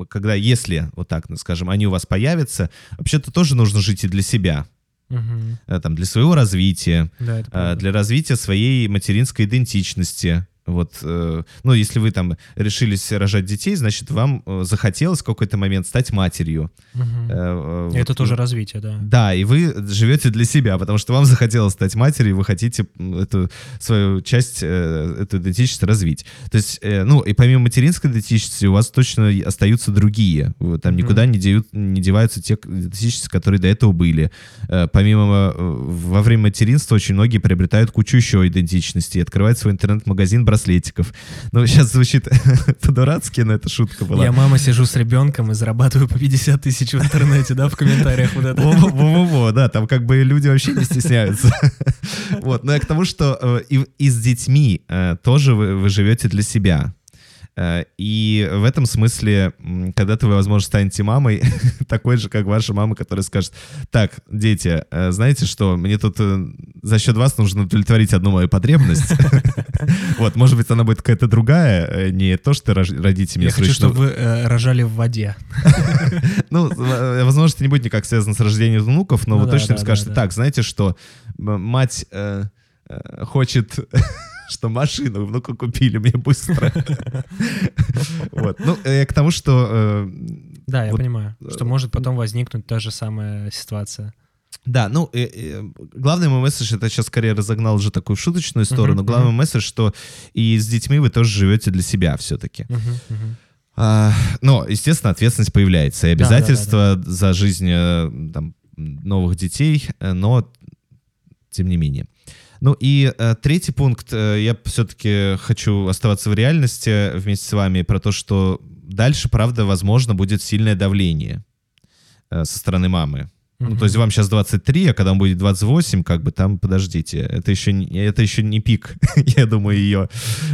когда, если, вот так, ну, скажем, они у вас появятся, вообще-то тоже нужно жить и для себя. Э, Там, для своего развития, Да, для развития своей материнской идентичности. Вот, э, ну, если вы там решились рожать детей, значит, вам э, захотелось в какой-то момент стать матерью. Мгм. Э, э, Это вот, тоже развитие, да. Да, и вы живете для себя, потому что вам захотелось стать матерью, вы хотите эту свою часть, э, эту идентичность развить. То есть, э, ну, и помимо материнской идентичности у вас точно остаются другие. Там никуда не, деют- не деваются те идентичности, которые до этого были. Э, Помимо, э, во время материнства очень многие приобретают кучу еще идентичностей, открывают свой интернет-магазин браслетиков. Ну, сейчас звучит по-дурацки, но это шутка была. Я мама сижу с ребенком и зарабатываю по 50 тысяч в интернете, да, в комментариях вот это. Во-во-во, да, там как бы люди вообще не стесняются. Вот, но я к тому, что э, и, с детьми э, тоже вы, живете для себя. Э, И в этом смысле, м, когда-то вы, возможно, станете мамой, такой же, как ваша мама, которая скажет, так, дети, знаете что, мне тут за счет вас нужно удовлетворить одну мою потребность. Вот, может быть, она будет какая-то другая, э, не то, что родите меня Я хочу, чтобы вы э, рожали в воде. ну, в- возможно, это не будет никак связано с рождением внуков, но Ну вы да, точно им скажете, да, так, знаете что, мать э, э, хочет, что машину внуку купили мне быстро. Вот. Ну, э, к тому, что... э, Да, я понимаю, э, что может потом возникнуть та же самая ситуация. Да, ну, э, э, главный мой месседж, это сейчас скорее разогнал уже такую шуточную сторону, Мгм, главный мгм. месседж, что и с детьми вы тоже живете для себя все-таки. Мгм, мгм. А, но, естественно, ответственность появляется, и Да, да, да, обязательства за жизнь э, там, новых детей, э, но тем не менее. Ну и э, третий пункт, э, я все-таки хочу оставаться в реальности вместе с вами про то, что дальше, правда, возможно, будет сильное давление э, со стороны мамы. Ну, то есть вам сейчас 23, а когда вам будет 28, как бы там, подождите, это еще не, это еще не пик, я думаю, ее.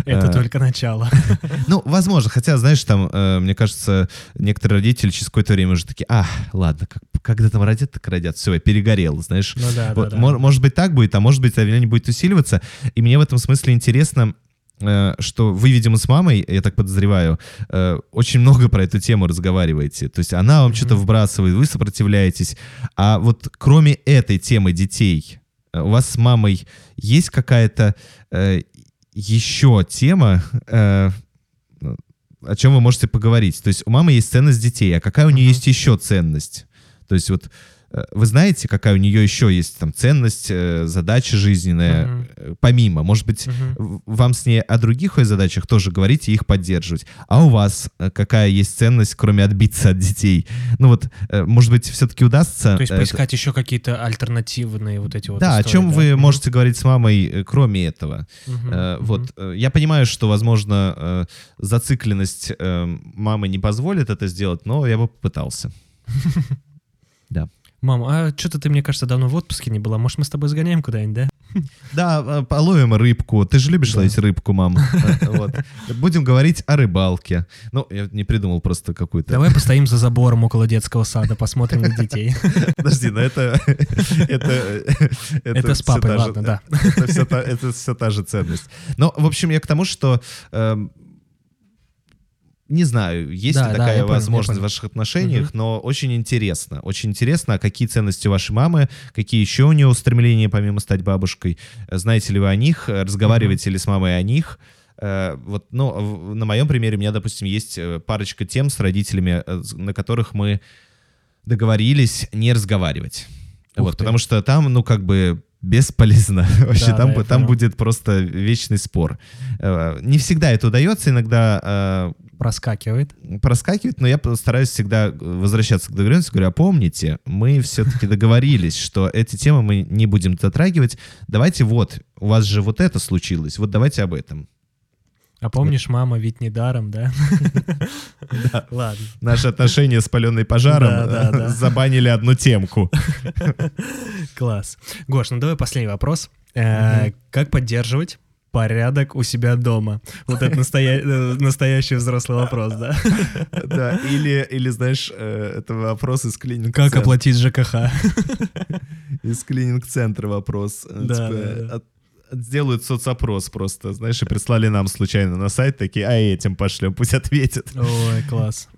Это э, только начало. ну, возможно, хотя, знаешь, там, э, мне кажется, некоторые родители через какое-то время уже такие, а, ладно, как, когда там родят, так родят, все, я перегорел, знаешь. Ну да, да, Вот, да. мо- Может быть, так будет, а может быть, давление будет усиливаться. И мне в этом смысле интересно, что вы, видимо, с мамой, я так подозреваю, э, очень много про эту тему разговариваете. То есть она вам Мгм. что-то вбрасывает, вы сопротивляетесь. А вот кроме этой темы детей, э, у вас с мамой есть какая-то э, еще тема, э, о чем вы можете поговорить? То есть у мамы есть ценность детей, а какая у нее Мгм. есть еще ценность? То есть вот э, вы знаете, какая у нее еще есть там ценность, э, задача жизненная, Мгм. э, помимо? Может быть, в- вам с ней о других ее задачах тоже говорить и их поддерживать. А у вас э, какая есть ценность, кроме отбиться от детей? Ну вот, э, может быть, все-таки удастся... То есть э, поискать еще какие-то альтернативные вот эти вот Да, о истории, чем да? вы Мгм. можете говорить с мамой, э, кроме этого? Мгм, Э, мгм. Вот, э, я понимаю, что, возможно, э, зацикленность э, мамы не позволит это сделать, но я бы попытался. Мам, а что-то ты, мне кажется, давно в отпуске не была. Может, мы с тобой сгоняем куда-нибудь, да? Да, э, половим рыбку. Ты же любишь Да. ловить рыбку, мам. Э, Вот. Будем говорить о рыбалке. Ну, я не придумал просто какую-то... Давай постоим за забором около детского сада, посмотрим на детей. Подожди, но это... Это, Это с всё папой, та же- ладно, да. Это все та, это всё та же ценность. Но, в общем, я к тому, что эм, не знаю, есть Да, ли да, такая понял, возможность в ваших отношениях, но очень интересно. Очень интересно, а какие ценности у вашей мамы, какие еще у нее устремления, помимо стать бабушкой. Знаете ли вы о них? Разговариваете ли с мамой о них? Э, Вот, ну, на моем примере у меня, допустим, есть э, парочка тем с родителями, э, на которых мы договорились не разговаривать. Ух вот, ты. потому что там, ну, как бы бесполезно. Вообще, Да, там, да, там понял. будет просто вечный спор. Не всегда это удается, иногда Проскакивает. э, проскакивает, но я стараюсь всегда возвращаться к договоренности. Говорю, а помните, мы все-таки договорились, что эти темы мы не будем затрагивать. Давайте вот, у вас же вот это случилось, вот давайте об этом. А помнишь, мама ведь не даром, да? Ладно. Наши отношения с паленой пожаром да. забанили одну темку. Класс. Гош, ну давай последний вопрос. Э, Как поддерживать порядок у себя дома? Вот это настоя- э, настоящий взрослый вопрос, да? Да, или, или знаешь, э, это вопрос из клининг Как оплатить ЖКХ? Из клининг-центра вопрос. Э, Да, типа, да, да. Сделают соцопрос просто, знаешь, и прислали нам случайно на сайт, такие, а этим пошлем, пусть ответят. Ой, класс.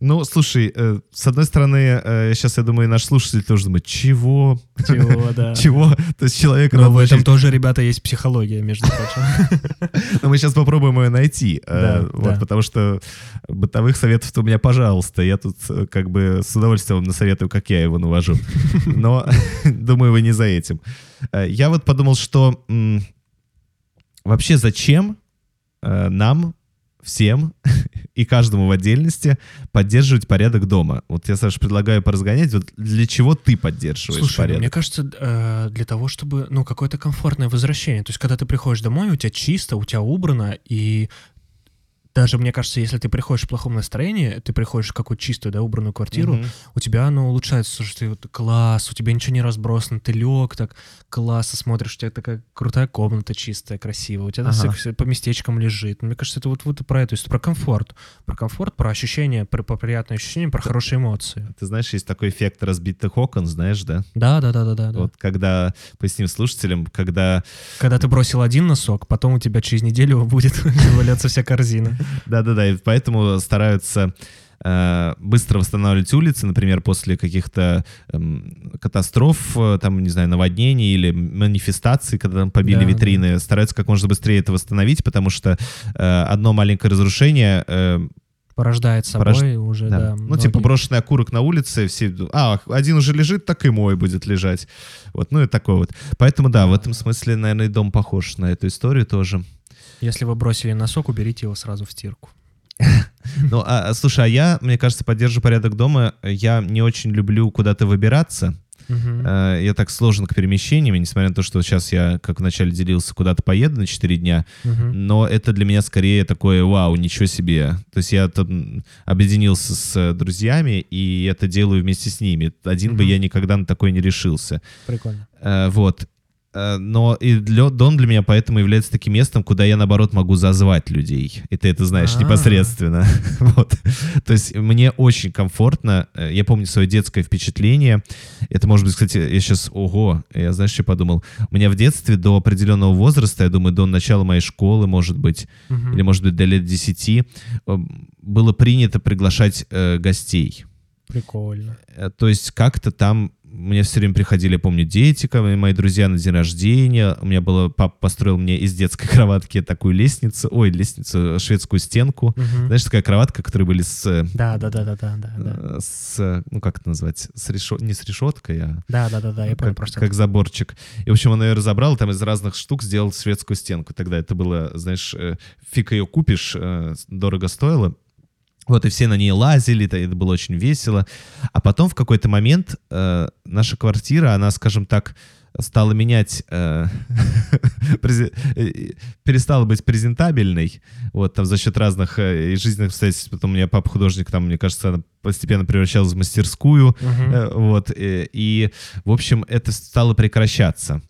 Ну, слушай, э, с одной стороны, э, сейчас, я думаю, наш слушатель тоже думает, чего? Чего, да. Чего? То есть человек... Но в этом тоже, ребята, есть психология, между прочим. Но мы сейчас попробуем ее найти. э, вот. Потому что бытовых советов-то у меня, пожалуйста. Я тут э, как бы с удовольствием вам насоветую, как я его навожу. Но думаю, вы не за этим. Э, Я вот подумал, что вообще зачем нам всем и каждому в отдельности поддерживать порядок дома. Вот я, Саша, предлагаю поразгонять. Вот для чего ты поддерживаешь Слушай, ну, порядок? мне кажется, э, для того, чтобы, ну, какое-то комфортное возвращение. То есть, когда ты приходишь домой, у тебя чисто, у тебя убрано, и даже, мне кажется, если ты приходишь в плохом настроении, ты приходишь в какую-то чистую, да, убранную квартиру, Мгм. у тебя оно улучшается, слушай, ты вот класс, у тебя ничего не разбросано, ты лег так классно смотришь, у тебя такая крутая комната чистая, красивая, у тебя Ага. все, по местечкам лежит. Мне кажется, это вот, вот про это, то есть про комфорт. Про комфорт, про ощущения, про, про приятные ощущения, про хорошие эмоции. Ты знаешь, есть такой эффект разбитых окон, знаешь, да? Да, да, да, да, да. да. Вот когда, поясним слушателям, когда... Когда ты бросил один носок, потом у тебя через неделю будет валяться вся корзина. Да-да-да, и поэтому стараются э, быстро восстанавливать улицы, например, после каких-то эм, катастроф, э, там, не знаю, наводнений или манифестаций, когда там побили Да, да. витрины, стараются как можно быстрее это восстановить, потому что э, одно маленькое разрушение э, Порождает собой Порож- уже, Да. да. ну, многие. типа брошенный окурок на улице, все, а, один уже лежит, так и мой будет лежать. Вот, ну и такое вот. Поэтому, да, в этом смысле, наверное, и дом похож на эту историю тоже. Если вы бросили носок, уберите его сразу в стирку. Ну, а, а, слушай, а я, мне кажется, поддерживаю порядок дома. Я не очень люблю куда-то выбираться. Э, Я так сложен к перемещениям, несмотря на то, что сейчас я, как вначале делился, куда-то поеду на 4 дня, Мгм. но это для меня скорее такое «Вау, ничего себе!» То есть я тут м, объединился с э, друзьями, и это делаю вместе с ними. Один бы Мгм. я никогда на такое не решился. Прикольно. Э, Вот. Э, Но и для, дом для меня поэтому является таким местом, куда я, наоборот, могу зазвать людей. И ты это знаешь А. непосредственно. Вот. То есть мне очень комфортно. Э, Я помню свое детское впечатление. Это может быть, кстати, я сейчас, ого, я знаешь, что подумал? У меня в детстве до определенного возраста, я думаю, до начала моей школы, может быть, Мгм. или, может быть, до лет 10, э, было принято приглашать э, гостей. Прикольно. То есть как-то там мне все время приходили, помню, дети, ко мне, мои друзья на день рождения. У меня было, папа построил мне из детской кроватки такую лестницу, ой, лестницу, шведскую стенку. Мгм. Знаешь, такая кроватка, которая были с, э, Да, да, да, да, да, да, э, с, э, ну как это назвать, с решет, не с решеткой, а Да, да, да, да, я как, понял просто. как заборчик. И, в общем, он ее разобрал, там из разных штук сделал шведскую стенку. Тогда это было, знаешь, фиг ее купишь, дорого стоило. Вот, и все на ней лазили, это, было очень весело. А потом в какой-то момент э, наша квартира, она, скажем так, стала менять, э, э, перестала быть презентабельной, вот, там, за счет разных э, жизненных обстоятельств. Потом у меня папа художник, там, мне кажется, она постепенно превращалась в мастерскую. Э, Вот, э, и, в общем, это стало прекращаться.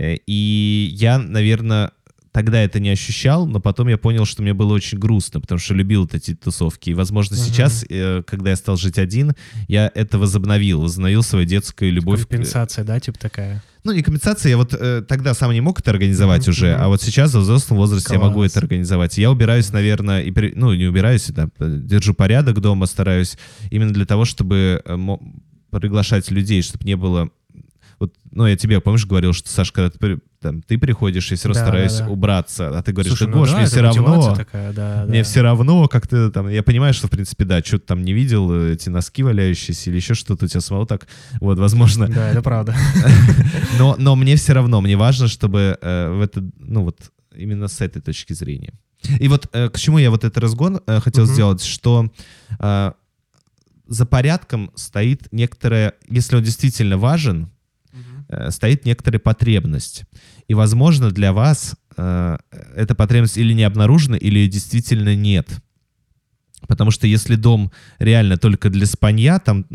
И я, наверное, тогда это не ощущал, но потом я понял, что мне было очень грустно, потому что любил вот эти тусовки. И, возможно, Мгм. сейчас, э, когда я стал жить один, я это возобновил, возобновил свою детскую любовь. к- Компенсация, да, типа такая. Ну, не компенсация, я вот э, тогда сам не мог это организовать Мгм, уже, а вот сейчас в взрослом возрасте я могу Класс. это организовать. Я убираюсь, наверное, и пере- ну, не убираюсь, да, э, держу порядок дома, стараюсь именно для того, чтобы э, приглашать людей, чтобы не было... Вот, ну, я тебе, помнишь, говорил, что, Саш, когда ты, там, ты приходишь, я все равно Да, стараюсь да, да. убраться, а ты говоришь, Слушай, да, ну Гош, да, мне все равно, такая, да, мне да. все равно, как ты там, я понимаю, что, в принципе, да, что-то там не видел, э, эти носки валяющиеся или еще что-то у тебя самого так, вот, возможно, Да, это правда. но, но мне все равно, мне важно, чтобы э, в это, ну вот именно с этой точки зрения. И вот э, к чему я вот этот разгон э, хотел Мгм. сделать, что э, за порядком стоит некоторая, если он действительно важен, стоит некоторая потребность. И, возможно, для вас э, эта потребность или не обнаружена, или действительно нет. Потому что если дом реально только для спанья, там,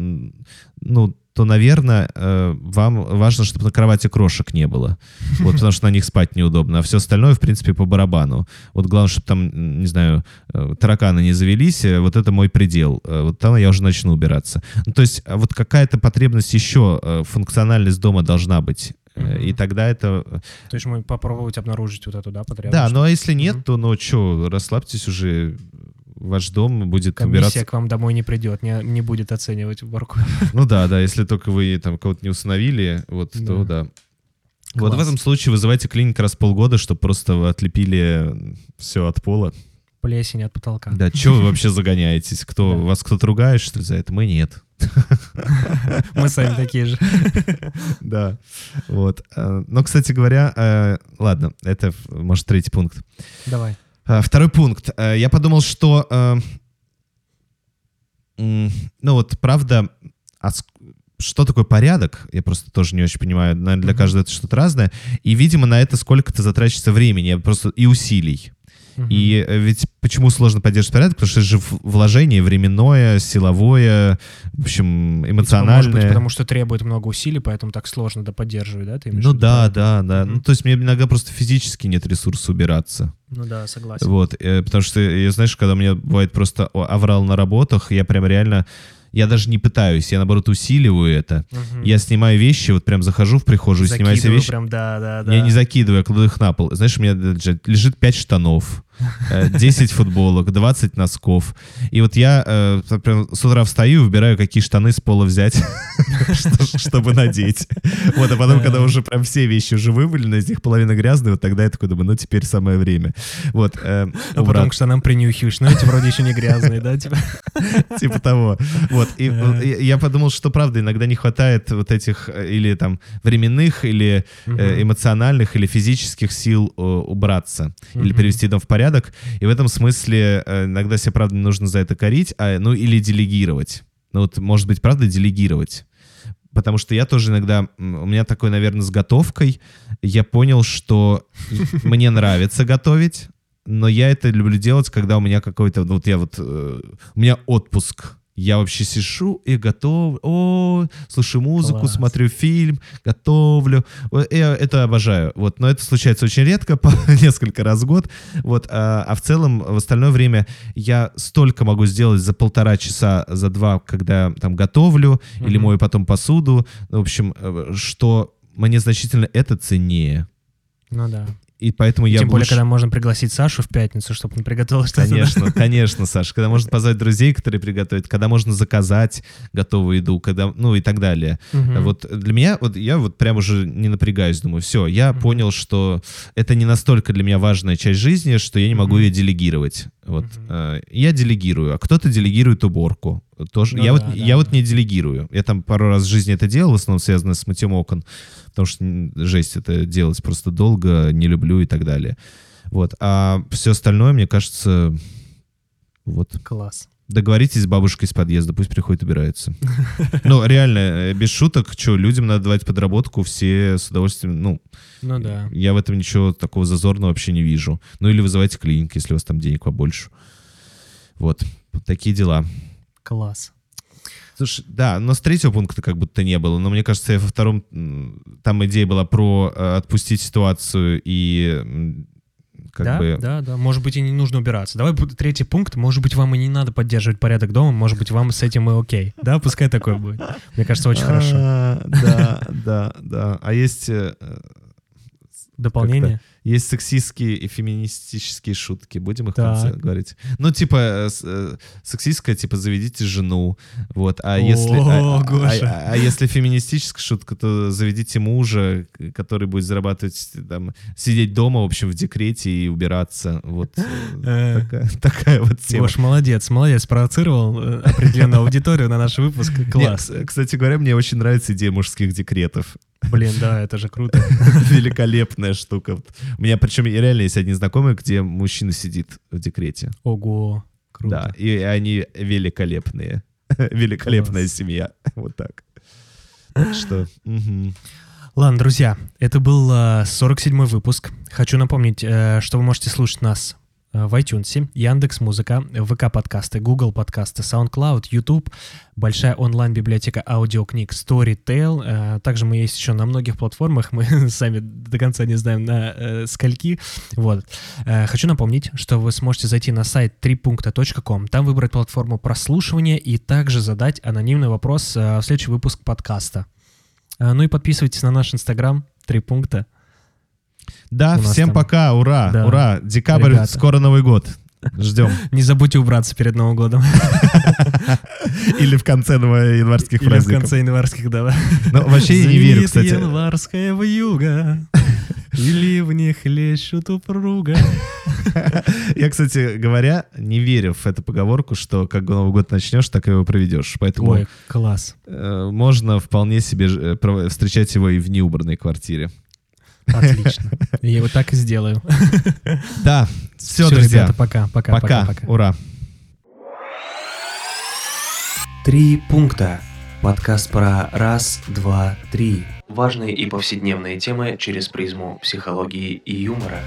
ну, то, наверное, э, вам важно, чтобы на кровати крошек не было. Вот, потому что на них спать неудобно. А все остальное, в принципе, по барабану. Вот главное, чтобы там, не знаю, э, тараканы не завелись. э, Вот это мой предел. Вот там я уже начну убираться. Ну, то есть а вот какая-то потребность еще, функциональность дома должна быть. Мгм. И тогда это... То есть мы попробовать обнаружить вот эту, да, потребность. Да, ну а если нет, Мгм. то, ну что, расслабьтесь уже. Ваш дом будет Комиссия убираться. к вам домой не придет, не, не будет оценивать уборку. Ну да, да, если только вы там кого-то не установили, вот, то да. Вот в Класс. этом случае вызывайте клиник раз в полгода, чтобы просто вы отлепили все от пола. Плесень от потолка. Да, что вы вообще загоняетесь? Кто, Да. Вас кто-то ругает, что ли, за это? Мы нет. Мы сами такие же. Да, вот. Э, Но, кстати говоря, э, ладно, это, может, третий пункт. Давай. А, Второй пункт. Э, Я подумал, что, э, ну вот, правда, а что такое порядок? Я просто тоже не очень понимаю. Наверное, для каждого это что-то разное. И, видимо, на это сколько-то затрачивается времени просто и усилий. И э, ведь почему сложно поддерживать порядок? Потому что это же вложение временное, силовое, в общем, И, типа, эмоциональное. Может быть, потому что требует много усилий, поэтому так сложно да поддерживать, да? Ты Ну да, да, да. Мгм. Ну, то есть мне иногда просто физически нет ресурса убираться. Ну да, согласен. Вот, э, потому что, я, знаешь, когда у меня бывает просто аврал на работах, я прям реально, я даже не пытаюсь, я наоборот усиливаю это. Мгм. Я снимаю вещи, вот прям захожу в прихожую, снимаю все Закидываю вещи. прям, да, да, да. Я не закидываю, я кладу их на пол. Знаешь, у меня лежит- лежит 5 штанов, 10 футболок, 20 носков. И вот я э, с утра встаю и выбираю, какие штаны с пола взять, что- чтобы надеть. Вот, а потом, когда уже прям все вещи уже вывалены, из них половина грязная, вот тогда я такой думаю, ну теперь самое время. Вот, э, А потом к штанам принюхиваешь, но эти вроде еще не грязные, да? Типа. типа того. Вот. И э, я подумал, что правда иногда не хватает вот этих э, или там временных, или э, эмоциональных, или физических сил э, убраться, или привести дом в порядок. И в этом смысле э, иногда себя, правда, нужно за это корить, а, ну или делегировать. Ну вот, может быть, правда, делегировать. Потому что я тоже иногда, у меня такой, наверное, с готовкой, я понял, что мне нравится готовить, но я это люблю делать, когда у меня какой-то, вот я вот, э, у меня отпуск. Я вообще сижу и готов, о, слушаю музыку, Класс. смотрю фильм, готовлю. Я это обожаю. Вот, но это случается очень редко, по несколько раз в год. Вот, а, а в целом в остальное время я столько могу сделать за полтора часа, за два, когда там готовлю или Мгм. мою потом посуду. В общем, э, что мне значительно это ценнее. Ну да. И поэтому я Тем более, лучше- когда можно пригласить Сашу в пятницу, чтобы он приготовил что-то. Конечно, конечно, Саша. Когда можно позвать друзей, которые приготовят, когда можно заказать готовую еду, когда, ну и так далее. Мгм. Вот для меня, вот я вот прям уже не напрягаюсь, думаю, все, я Мгм. понял, что это не настолько для меня важная часть жизни, что я не могу Мгм. ее делегировать. Вот Мгм. э, я делегирую, а кто-то делегирует уборку. Тоже. Ну я, да, вот, да, я вот да. не делегирую. Я там пару раз в жизни это делал, в основном связано с мытьем окон, потому что жесть это делать просто долго, не люблю и так далее. Вот. А все остальное, мне кажется, вот Класс. Договоритесь с бабушкой из подъезда, пусть приходит, убирается. Ну, реально, э, без шуток, что, людям надо давать подработку, все с удовольствием, ну, Ну да. я в этом ничего такого зазорного вообще не вижу. Ну, или вызывайте клиник, если у вас там денег побольше. Вот, такие дела. Класс. Слушай, да, но с третьего пункта как будто не было, но мне кажется, я во втором, там идея была про э, отпустить ситуацию и как да, бы... да, да. Может быть, и не нужно убираться. Давай будет третий пункт. Может быть, вам и не надо поддерживать порядок дома. Может быть, вам с этим и окей. Да, пускай такое будет. Мне кажется, очень хорошо. А, Да, да, да. А есть э, Дополнение. Есть сексистские и феминистические шутки. Будем их в конце говорить. Ну, типа, э, э, сексистская, типа, заведите жену. Вот. А О, если, а, а- а- а если феминистическая шутка, то заведите мужа, который будет зарабатывать, там, сидеть дома, в общем, в декрете и убираться. Вот. э, Э. Такая, такая вот тема. Гош, молодец, молодец, спровоцировал э, определенную аудиторию на наш выпуск. Класс. Кстати говоря, мне очень нравится идея мужских декретов. Блин, да, это же круто. Великолепная штука. У меня причем реально есть один знакомый, где мужчина сидит в декрете. Ого, круто. Да, и они великолепные. Великолепная семья. Вот так. Так что... Ладно, друзья, это был э, 47-й выпуск. Хочу напомнить, э, что вы можете слушать нас э, в iTunes, Яндекс Музыка, ВК подкасты, Google подкасты, SoundCloud, YouTube, большая онлайн-библиотека аудиокниг Storytel. Э, Также мы есть еще на многих платформах, мы сами до конца не знаем на э, скольки. Вот. Э, Хочу напомнить, что вы сможете зайти на сайт трипункта.ком, там выбрать платформу прослушивания и также задать анонимный вопрос э, в следующий выпуск подкаста. Ну и подписывайтесь на наш инстаграм, три пункта. Да, всем там- пока, ура, Да. ура. Декабрь, Ребята. скоро Новый год. Ждем. Не забудьте убраться перед Новым годом. Или в конце январских Или в праздников. конце январских, да. Ну, вообще я не верю, кстати. январская вьюга, и ливни хлещут упруга. Я, кстати говоря, не верю в эту поговорку, что как Новый год начнешь, так и его проведешь. Поэтому Ой, класс. э, можно вполне себе э, встречать его и в неубранной квартире. Отлично. Я его так и сделаю. Да, все, друзья. ребята, пока, пока, пока. пока, пока. Ура. Три пункта. Подкаст про раз, два, три. Важные и повседневные темы через призму психологии и юмора.